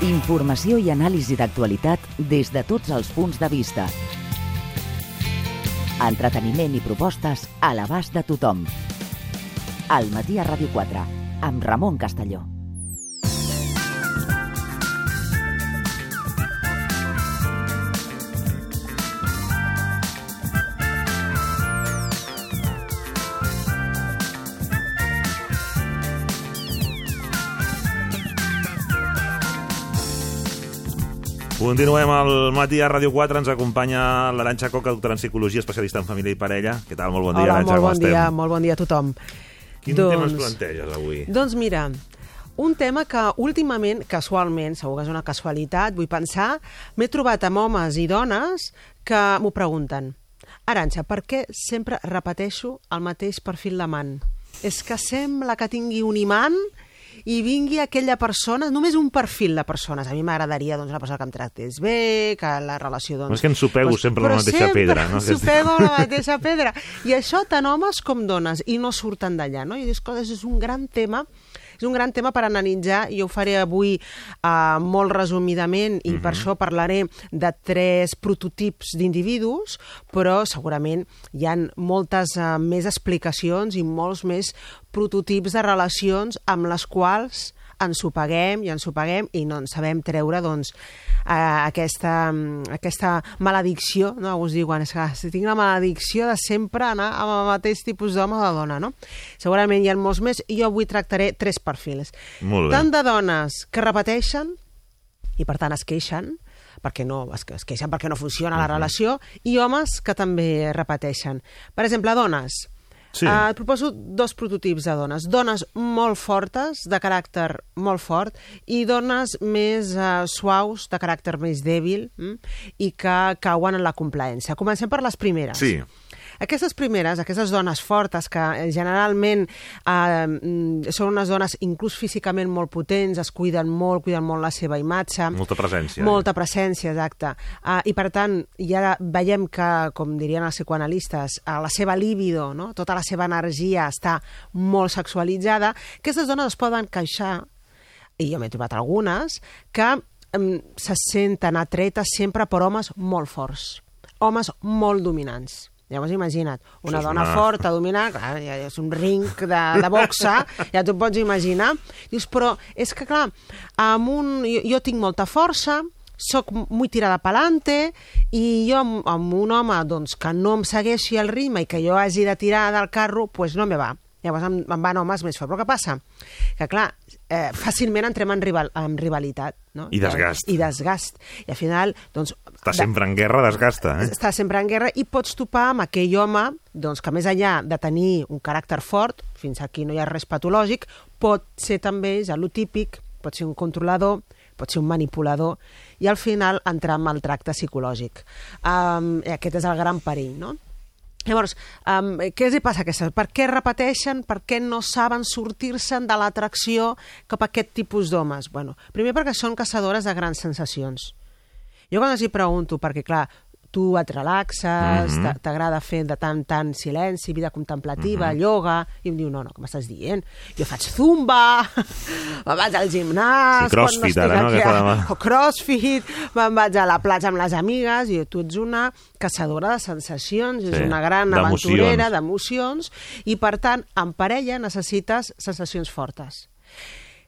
Informació i anàlisi d'actualitat des de tots els punts de vista. Entreteniment i propostes a l'abast de tothom. Al matí a Ràdio 4, amb Ramon Castelló. Continuem al matí a Ràdio 4. Ens acompanya l'Aranxa Coca, doctora en Psicologia, especialista en família i parella. Què tal? Molt bon dia, Hola, Arantxa, molt bon dia, molt bon dia a tothom. Quin doncs, tema ens planteges avui? Doncs mira, un tema que últimament, casualment, segur que és una casualitat, vull pensar, m'he trobat amb homes i dones que m'ho pregunten. Aranxa, per què sempre repeteixo el mateix perfil d'amant? És que sembla que tingui un imant i vingui aquella persona, només un perfil de persones. A mi m'agradaria doncs, una persona que em tractés bé, que la relació... Doncs, És que ensopego doncs, sempre la mateixa sempre pedra, no? ensopego la mateixa pedra. I això tant homes com dones, i no surten d'allà. No? I dius, és un gran tema és un gran tema per analitzar, jo ho faré avui uh, molt resumidament i per això parlaré de tres prototips d'individus, però segurament hi han moltes uh, més explicacions i molts més prototips de relacions amb les quals ens ho paguem i ens ho paguem i no en sabem treure doncs, eh, aquesta, aquesta maledicció, no? Us diuen, és que si tinc la maledicció de sempre anar amb el mateix tipus d'home o de dona, no? Segurament hi ha molts més i jo avui tractaré tres perfils. Tant de dones que repeteixen i per tant es queixen, perquè no, es, es queixen perquè no funciona la relació, i homes que també repeteixen. Per exemple, dones. Sí. Uh, et proposo dos prototips de dones. Dones molt fortes, de caràcter molt fort, i dones més uh, suaus, de caràcter més dèbil, mm? i que cauen en la complaença. Comencem per les primeres. Sí. Aquestes primeres, aquestes dones fortes, que eh, generalment eh, mm, són unes dones inclús físicament molt potents, es cuiden molt, cuiden molt la seva imatge. Molta presència. Molta presència, exacte. Uh, I per tant, ja veiem que, com dirien els psicoanalistes, uh, la seva líbido, no? tota la seva energia està molt sexualitzada. Aquestes dones es poden queixar, i jo m'he trobat algunes, que um, se senten atretes sempre per homes molt forts, homes molt dominants. Llavors imagina't, una dona una- forta, dominant, clar, ja és un ring de, de boxa, ja t'ho pots imaginar. Dius, però és que clar, amb un, jo, jo tinc molta força, sóc molt tirada pelante i jo amb, amb un home doncs, que no em segueixi el ritme i que jo hagi de tirar del carro, pues no me va. Llavors em, em van homes més forts. Però què passa? Que clar, eh, fàcilment entrem en, rival, en rivalitat. No? I desgast. I desgast. I al final, doncs... Està sempre en guerra, desgasta, eh? Està sempre en guerra i pots topar amb aquell home doncs, que més enllà de tenir un caràcter fort, fins aquí no hi ha res patològic, pot ser també ja lo típic, pot ser un controlador, pot ser un manipulador, i al final entrar en el tracte psicològic. Um, aquest és el gran perill, no? Llavors, um, què els passa a aquestes? Per què repeteixen? Per què no saben sortir-se'n de l'atracció cap a aquest tipus d'homes? Bueno, primer perquè són caçadores de grans sensacions. Jo quan els hi pregunto, perquè clar, tu et relaxes, Mhm. t'a- t'agrada fer de tant tant silenci, vida contemplativa, Mhm. ioga, i em diu, no, no, què m'estàs dient? Jo faig zumba, me'n vaig al gimnàs... Sí, crossfit, estic ara, no? aquí a-. O crossfit, me'n vaig a la platja amb les amigues, i tu ets una caçadora de sensacions, és Sí, una gran aventurera d'emocions, i per tant, en parella necessites sensacions fortes.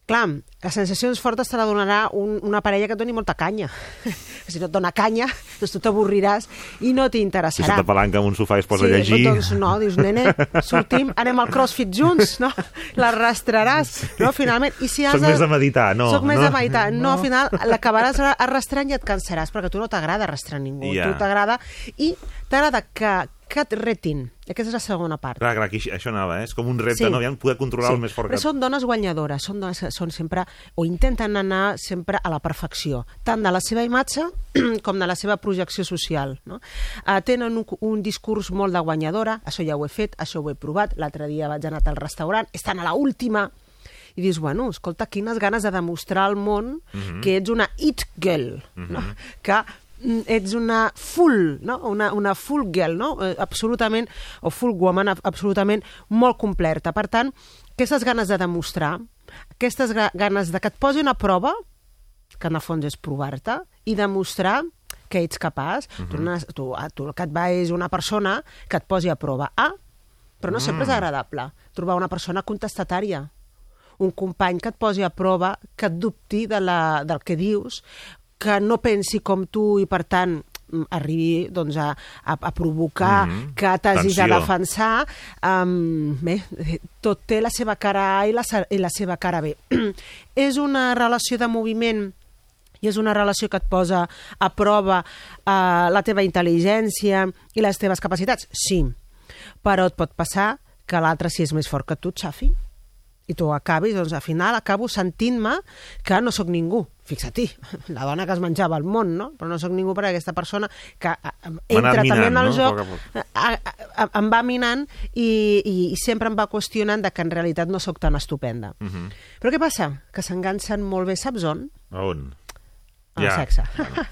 Clar, les sensacions fortes te la donarà un, una parella que et doni molta canya. si no et dona canya, doncs tu t'avorriràs i no Si t'interessarà. se t'apalanca en un sofà i es posa a llegir... Doncs no, dius, nene, sortim, anem al crossfit junts, no? L'arrastraràs, no? Finalment. I si has Soc més de meditar, no, Soc més no. de meditar. No, al final l'acabaràs arrastrant i et cansaràs, perquè a tu no t'agrada arrastrar ningú. Ja. Tu t'agrada... I t'agrada que, que et retin. Aquesta és la segona part. Clar, clar, aquí això anava, eh? És com un repte, no? Aviam, poder controlar el més fort Però que... són dones guanyadores, són dones que són sempre, o intenten anar sempre a la perfecció, tant de la seva imatge com de la seva projecció social. No? Uh, tenen un, un discurs molt de guanyadora, això ja ho he fet, això ho he provat, l'altre dia vaig anar al restaurant, estan a la última, i dius, bueno, escolta, quines ganes de demostrar al món Mhm. que ets una it girl, no? que mm, ets una full, no? una, una full girl, no? Eh, absolutament, o full woman, ab- absolutament molt completa. Per tant, aquestes ganes de demostrar, aquestes ga- ganes de que et posin a prova, que en el fons és provar-te, i demostrar que ets capaç. Mhm. tu, nes- tu, a- tu el que et va és una persona que et posi a prova. Ah, però no sempre és Mm. agradable trobar una persona contestatària un company que et posi a prova, que et dubti de la, del que dius, que no pensi com tu i, per tant, mm, arribi doncs, a, a, a provocar Mhm. que t'hagis de defensar. Um, bé, tot té la seva cara A i la, i la seva cara B. és una relació de moviment i és una relació que et posa a prova eh, la teva intel·ligència i les teves capacitats? Sí. Però et pot passar que l'altre, si és més fort que tu, et xafi i tu acabis, doncs al final acabo sentint-me que no sóc ningú. Fixa-t'hi, la dona que es menjava el món, no? Però no sóc ningú per aquesta persona que a- entra anat també en minant, el no? joc, A poc a a, em va minant i, i, i sempre em va qüestionant de que en realitat no sóc tan estupenda. Mhm. Però què passa? Que s'enganxen molt bé, saps on? A on? Al sexe.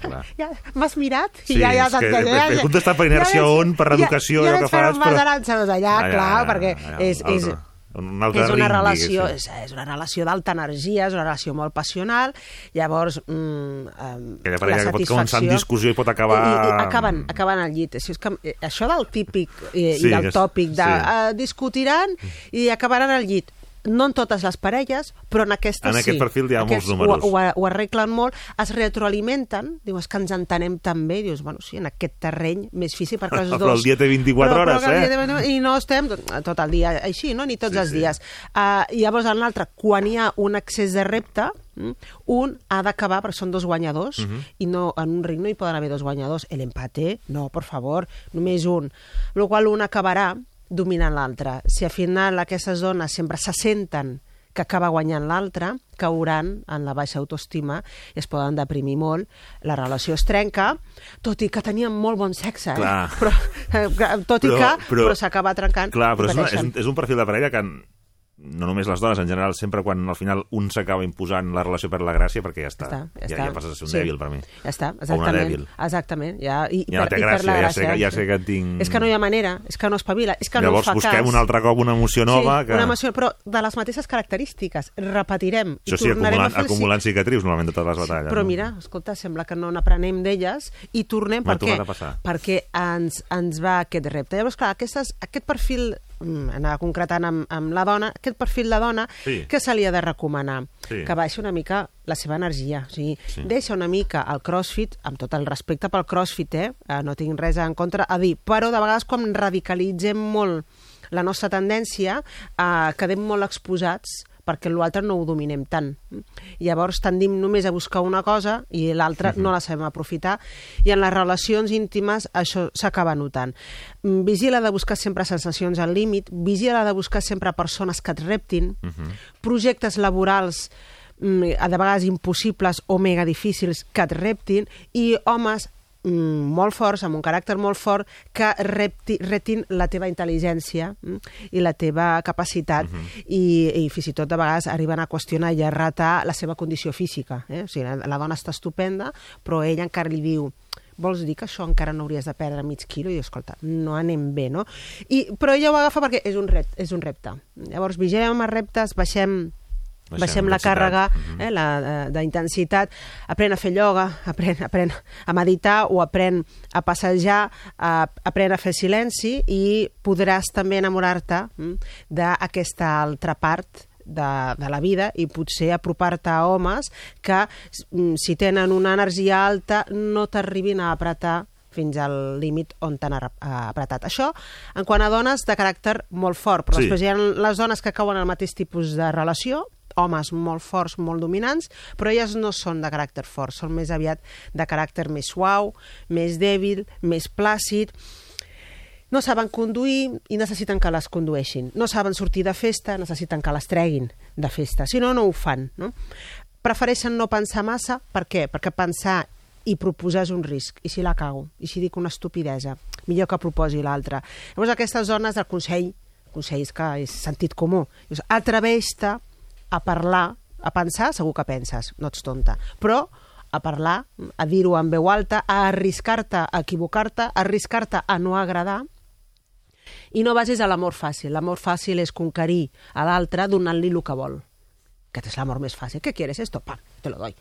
Bueno. Ja m'has mirat i Sí, ja, ja és que he- he contestat per inèrcia on, per educació, ja, allò ja que fas, però... però- allà, allà, Ah, ja, clar, ja, perquè ja, és, és, altre- un altre és una ring, relació, és, és una relació d'alta energia, és una relació molt passional, llavors mm, um, Aquella parella que pot començar en discussió i pot acabar... I, i acaben, acaben al llit. Si és que, eh, això del típic eh, Sí, i del tòpic de sí. eh, discutiran i acabaran al llit. No en totes les parelles, però en aquestes En sí. aquest perfil hi ha molts Aquests números. Ho, ho, ho arreglen molt, es retroalimenten, diu, és que ens entenem tan bé, dius, bueno, sí, en aquest terreny més físic, perquè els dos... Però el dia té 24 però, hores, però eh? dia té 24 I no estem tot, el dia així, no? ni tots Sí, els sí. dies. Uh, llavors, en l'altre, quan hi ha un excés de repte, mm, un ha d'acabar, perquè són dos guanyadors, Mhm. i no, en un ring no hi poden haver dos guanyadors. El empate, no, per favor, només un. Amb la qual un acabarà dominant l'altre. Si al final aquestes dones sempre se senten que acaba guanyant l'altre, cauran en la baixa autoestima i es poden deprimir molt. La relació es trenca, tot i que tenien molt bon sexe, eh? Però, eh, tot i Però- que, però- però, s'acaba trencant. Clar, però i és, una, és, un, és un perfil de parella que no només les dones, en general, sempre quan al final un s'acaba imposant la relació per la gràcia, perquè ja està. Ja està, ja ja, està. ja passes a ser un Sí. dèbil, per mi. Ja està, O una exactament. dèbil. Exactament. Ja, i, Ja no té i gràcia, la ja sé que- ja sí. sé que tinc- És que no hi ha manera, és que no espavila, és que Llavors no ens fa busquem cas. un altre cop una emoció nova sí, que... una emoció, però de les mateixes característiques. Repetirem Això sí, acumulant, a fer acumulant cicatrius normalment de totes les batalles. però no? mira, escolta, sembla que no n'aprenem d'elles i tornem perquè, perquè ens, ens va aquest repte. Llavors, clar, aquestes, aquest perfil, anava concretant amb, amb la dona, aquest perfil de dona, Sí. que se li ha de recomanar? Sí. Que baixi una mica la seva energia. O sigui, Sí. deixa una mica el crossfit, amb tot el respecte pel crossfit, eh? eh? no tinc res en contra a dir, però de vegades quan radicalitzem molt la nostra tendència, eh, quedem molt exposats perquè l'altre no ho dominem tant. Llavors tendim només a buscar una cosa i l'altra no la sabem aprofitar i en les relacions íntimes això s'acaba notant. Vigila de buscar sempre sensacions al límit, vigila de buscar sempre persones que et reptin, projectes laborals mm, de vegades impossibles o mega difícils que et reptin i homes molt forts, amb un caràcter molt fort, que repti, retin la teva intel·ligència mm, i la teva capacitat i, i fins i tot de vegades arriben a qüestionar i a ratar la seva condició física. Eh? O sigui, la, la dona està estupenda, però ella encara li diu vols dir que això encara no hauries de perdre mig quilo? I escolta, no anem bé, no? I, però ella ho agafa perquè és un, repte, és un repte. Llavors, vigilem els reptes, baixem Baixem baixem la càrrega Mhm. eh, la, eh, d'intensitat, aprèn a fer ioga, aprèn, aprèn a meditar o aprèn a passejar, a, aprèn a fer silenci i podràs també enamorar-te mm, d'aquesta altra part de, de la vida i potser apropar-te a homes que, mm, si tenen una energia alta, no t'arribin a apretar fins al límit on t'han apretat. Això en quant a dones de caràcter molt fort, però Sí. després hi ha les dones que cauen en el mateix tipus de relació, homes molt forts, molt dominants, però elles no són de caràcter fort, són més aviat de caràcter més suau, més dèbil, més plàcid, no saben conduir i necessiten que les condueixin. No saben sortir de festa, necessiten que les treguin de festa. Si no, no ho fan. No? Prefereixen no pensar massa. Per què? Perquè pensar i proposar és un risc. I si la cago? I si dic una estupidesa? Millor que proposi l'altra. Llavors, aquestes zones del consell, consell és que és sentit comú, atreveix-te a parlar, a pensar, segur que penses, no ets tonta, però a parlar, a dir-ho en veu alta, a arriscar-te a equivocar-te, a arriscar-te a no agradar, i no basis a l'amor fàcil. L'amor fàcil és conquerir a l'altre donant-li el que vol. Aquest és l'amor més fàcil. Què quieres esto? Pam, te lo doy.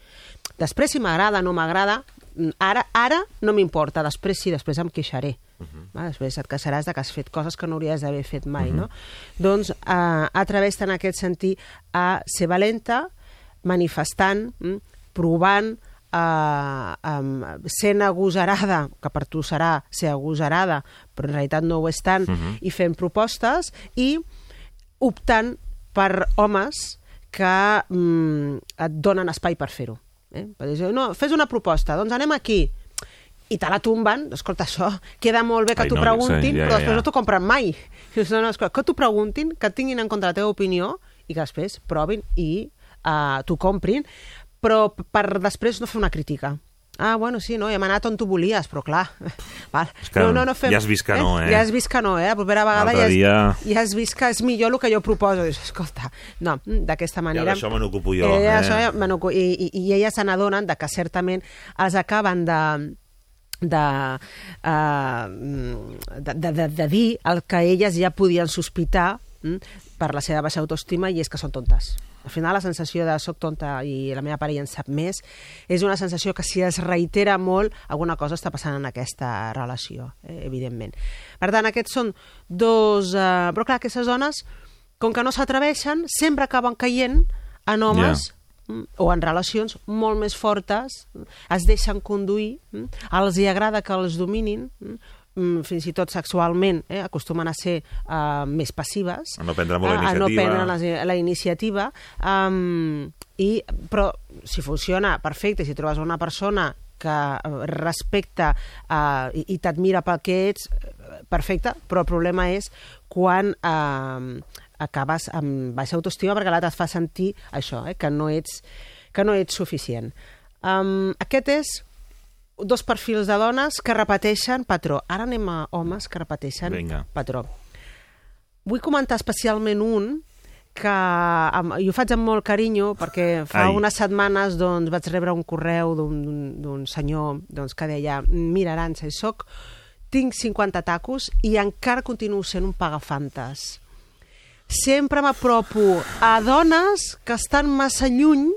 Després, si m'agrada, no m'agrada, mm, ara ara no m'importa. Després sí, després em queixaré. Uh -huh. Va, després et queixaràs de que has fet coses que no hauries d'haver fet mai, uh -huh. no? Doncs eh, atreveix-te en aquest sentit a ser valenta, manifestant, mm, provant, eh, um, sent agosarada, que per tu serà ser agosarada, però en realitat no ho és tant, uh -huh. i fent propostes, i optant per homes que mm, et donen espai per fer-ho. Eh? Per dir, no, fes una proposta, doncs anem aquí, i te la tomben, escolta, això queda molt bé que t'ho no, preguntin, sí, ja, però ja, després ja. no t'ho compren mai. No, no, escolta, que t'ho preguntin, que tinguin en compte la teva opinió i que després provin i uh, t'ho comprin, però per després no fer una crítica. Ah, bueno, sí, no, hem anat on tu volies, però clar... Val. És que ja has vist que no, eh? Ja has vist que no, eh? La propera vegada ja has, dia- ja has vist que és millor el que jo proposo. Dius, escolta, no, mm, d'aquesta manera... d'això me n'ocupo jo, Eh, eh? això ja me i, i, I elles se n'adonen que certament els acaben de de, uh, de, de, de, dir el que elles ja podien sospitar mm, per la seva baixa autoestima i és que són tontes. Al final la sensació de soc tonta i la meva parella en sap més és una sensació que si es reitera molt alguna cosa està passant en aquesta relació, eh, evidentment. Per tant, aquests són dos... Eh, però clar, aquestes dones, com que no s'atreveixen, sempre acaben caient en homes mm, o en relacions molt més fortes, es deixen conduir, mm, els hi agrada que els dominin, mm, mm, fins i tot sexualment, eh, acostumen a ser uh, més passives, A no prendre molt la a, a no iniciativa. prendre la, la iniciativa, um, i, però si funciona perfecte, si trobes una persona que eh, respecta uh, i, i t'admira pel que ets, perfecte, però el problema és quan uh, acabes amb baixa autoestima perquè l'altre et fa sentir això, eh, que, no ets, que no ets suficient. Um, aquest és dos perfils de dones que repeteixen patró. Ara anem a homes que repeteixen Vinga. patró. Vull comentar especialment un que i ho faig amb molt carinyo perquè fa Ai. unes setmanes doncs, vaig rebre un correu d'un senyor doncs, que deia mira Aranxa, soc, tinc 50 tacos i encara continuo sent un pagafantes. Sempre m'apropo a dones que estan massa lluny,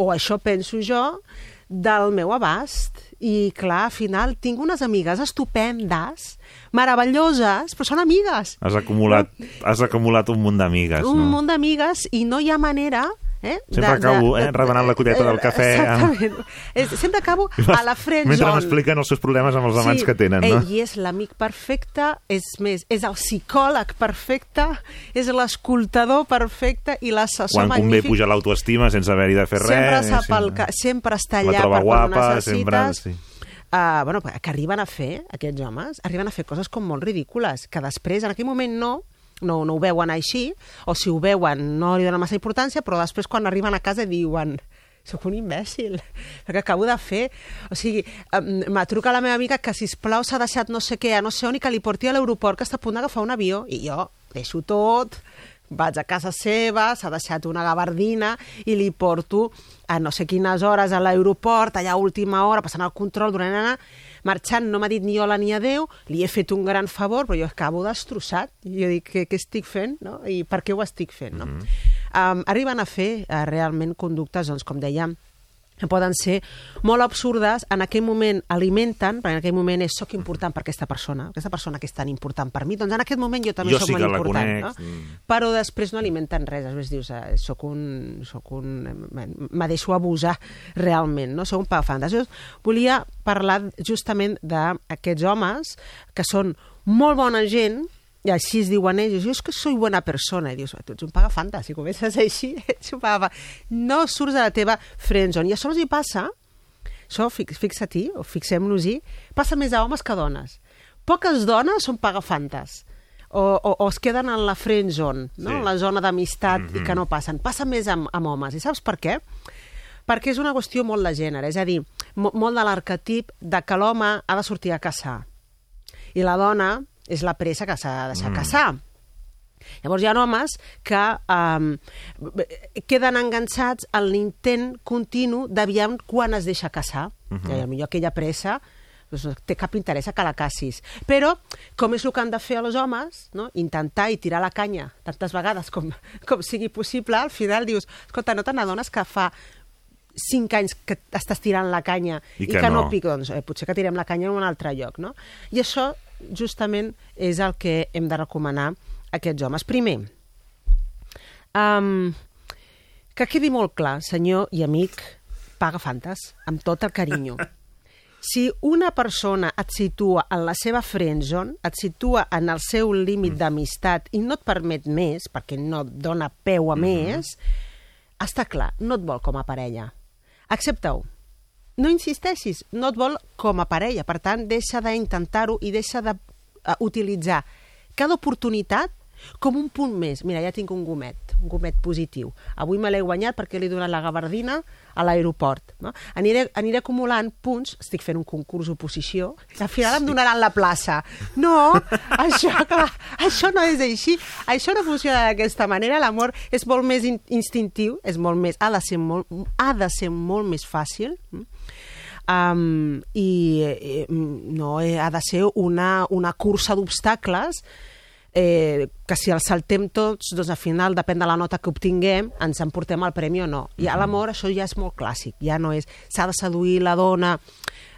o això penso jo, del meu abast. I, clar, al final tinc unes amigues estupendes, meravelloses, però són amigues. Has acumulat, has acumulat un munt d'amigues, Un no? munt d'amigues i no hi ha manera... Eh, Sempre acabo, eh, rebenant la colleta del cafè. Exactament. És, sempre acabo a la friend Mentre m'expliquen els seus problemes amb els amants que tenen, no? Ell és l'amic perfecte, és més, és el psicòleg perfecte, és l'escoltador perfecte i l'assessor Quan convé magnífic. pujar l'autoestima sense haver-hi de fer sempre res. sap sí. el que, sempre està allà per guapa, quan ho necessites. sempre... Sí. Uh, bueno, que arriben a fer, aquests homes, arriben a fer coses com molt ridícules, que després, en aquell moment no, no, no ho veuen així, o si ho veuen no li donen massa importància, però després quan arriben a casa diuen sóc un imbècil, el que acabo de fer. O sigui, em, m'ha trucat la meva amiga que, si plau s'ha deixat no sé què, a no sé on, i que li porti a l'aeroport, que està a punt d'agafar un avió. I jo deixo tot, vaig a casa seva, s'ha deixat una gabardina i li porto a no sé quines hores a l'aeroport, allà a última hora, passant el control, durant anar, marxant no m'ha dit ni hola ni adeu, li he fet un gran favor, però jo acabo destrossat. I jo dic, què, què estic fent? No? I per què ho estic fent? No? Mm -hmm. um, arriben a fer uh, realment conductes, doncs, com dèiem, que poden ser molt absurdes, en aquell moment alimenten, perquè en aquell moment és soc important per aquesta persona, aquesta persona que és tan important per mi, doncs en aquest moment jo també Jo soc sí molt important. conec, no? mm. Però després no alimenten res, després dius, eh, soc un... Soc un me deixo abusar realment, no? Sou un pagafantes. Jo volia parlar justament d'aquests homes que són molt bona gent, i així es diuen ells, jo és que soy buena persona, i dius, tu ets un pagafanta, si comences així, ets un pagafanta. No surts de la teva friendzone. I això els hi passa, això fix, fixa-t'hi, o fixem-nos-hi, passa més a homes que a dones. Poques dones són pagafantes, o, o, o es queden en la friendzone, no? Sí. en la zona d'amistat, mm -hmm. i Mhm. que no passen. Passa més amb, amb homes, i saps per què? Perquè és una qüestió molt de gènere, és a dir, mo molt de l'arquetip de que l'home ha de sortir a caçar, i la dona és la pressa que s'ha de deixar Mm. caçar. Llavors hi ha homes que um, queden enganxats en l'intent continu d'aviam quan es deixa caçar. Uh. -huh. I potser aquella pressa doncs, no té cap interès a que la cacis. Però, com és el que han de fer els homes, no? intentar i tirar la canya tantes vegades com, com sigui possible, al final dius, escolta, no te n'adones que fa cinc anys que estàs tirant la canya I i, que que no, no. pico, doncs eh, potser que tirem la canya en un altre lloc, no? I això justament és el que hem de recomanar a aquests homes. Primer, um, que quedi molt clar, senyor i amic, paga fantes, amb tot el carinyo. Si una persona et situa en la seva friendzone, et situa en el seu límit d'amistat i no et permet més, perquè no et dona peu a més, està clar, no et vol com a parella. Accepta-ho. No insisteixis, no et vol com a parella. Per tant, deixa d'intentar-ho i deixa d'utilitzar cada oportunitat com un punt més. Mira, ja tinc un gomet, un gomet positiu. Avui me l'he guanyat perquè li he donat la gabardina a l'aeroport. No? Aniré, aniré acumulant punts, estic fent un concurs oposició, i al final em donaran la plaça. No, això, clar, això no és així. Això no funciona d'aquesta manera. L'amor és molt més in instintiu, és molt més, ha de ser molt, ha de ser molt més fàcil. mm? Um, i eh, no eh, ha de ser una, una cursa d'obstacles eh, que si el saltem tots, doncs al final, depèn de la nota que obtinguem, ens emportem el premi o no. I a l'amor això ja és molt clàssic, ja no és... S'ha de seduir la dona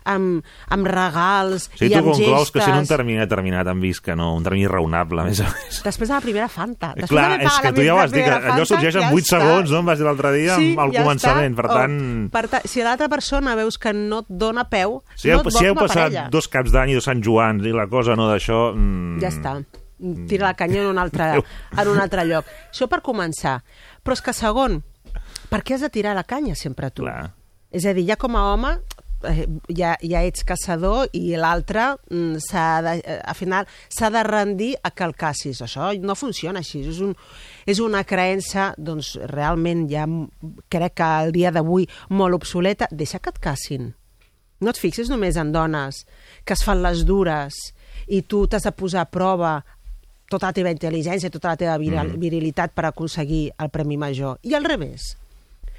amb, amb regals O sigui, i tu amb conclous que si en un gestes. termini determinat han vist que no, un termini raonable, a més a més. Després de la primera Fanta. Després Clar, d'haver és que tu ja ho has dit, que allò sorgeix en ja 8 està. segons, no? Em vas dir l'altre dia, Sí, al ja començament, està. per Oh, tant... per ta si l'altra persona veus que no et dona peu, Si no heu, et si vol heu com a passat parella. dos caps d'any i dos Sant Joans i la cosa no d'això... Mm, Ja està. Tira la canya en un altre, en un altre lloc. Això per començar. Però és que segon, per què has de tirar la canya sempre tu? Clar. És a dir, ja com a home ja, ja ets caçador i l'altre mm, s'ha de, eh, al final s'ha de rendir a que el cacis. Això no funciona així. És, un, és una creença, doncs, realment ja crec que al dia d'avui molt obsoleta. Deixa que et cacin. No et fixis només en dones que es fan les dures i tu t'has de posar a prova tota la teva intel·ligència, tota la teva viral, Mhm. virilitat per aconseguir el premi major. I al revés.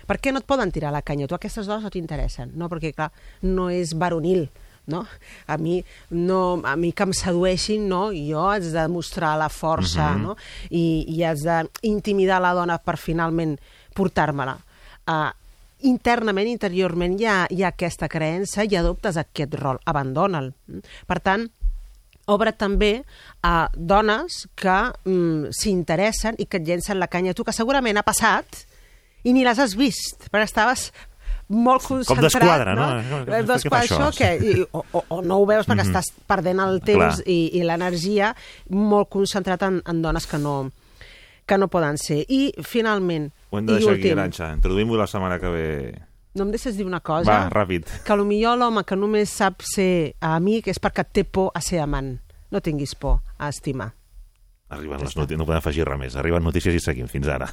Per què no et poden tirar la canya? Tu aquestes dones no t'interessen. No, perquè, clar, no és varonil. No? A mi, no, a mi que em sedueixin, no? jo haig de mostrar la força Mhm. no? I, i haig d'intimidar la dona per finalment portar-me-la. Uh, internament, interiorment, hi ha, hi ha aquesta creença i adoptes aquest rol, abandona'l. Per tant, obre també a dones que mm, s'interessen i que et llencen la canya a tu, que segurament ha passat i ni les has vist, perquè estaves molt concentrat. d'esquadra, no? no? Què fa D'esquadra, això? això, que, i, o, o, no ho veus perquè Mhm. estàs perdent el temps Clar. i, i l'energia molt concentrat en, en dones que no, que no poden ser. I, finalment, Ho hem de deixar aquí, últim, Aranxa. Introduïm-ho la setmana que ve. no em deixes dir una cosa? Va, ràpid. Que potser l'home que només sap ser amic és perquè té por a ser amant. No tinguis por a estimar. Arriben les notícies, no podem afegir res més. Arriben notícies i seguim. Fins ara.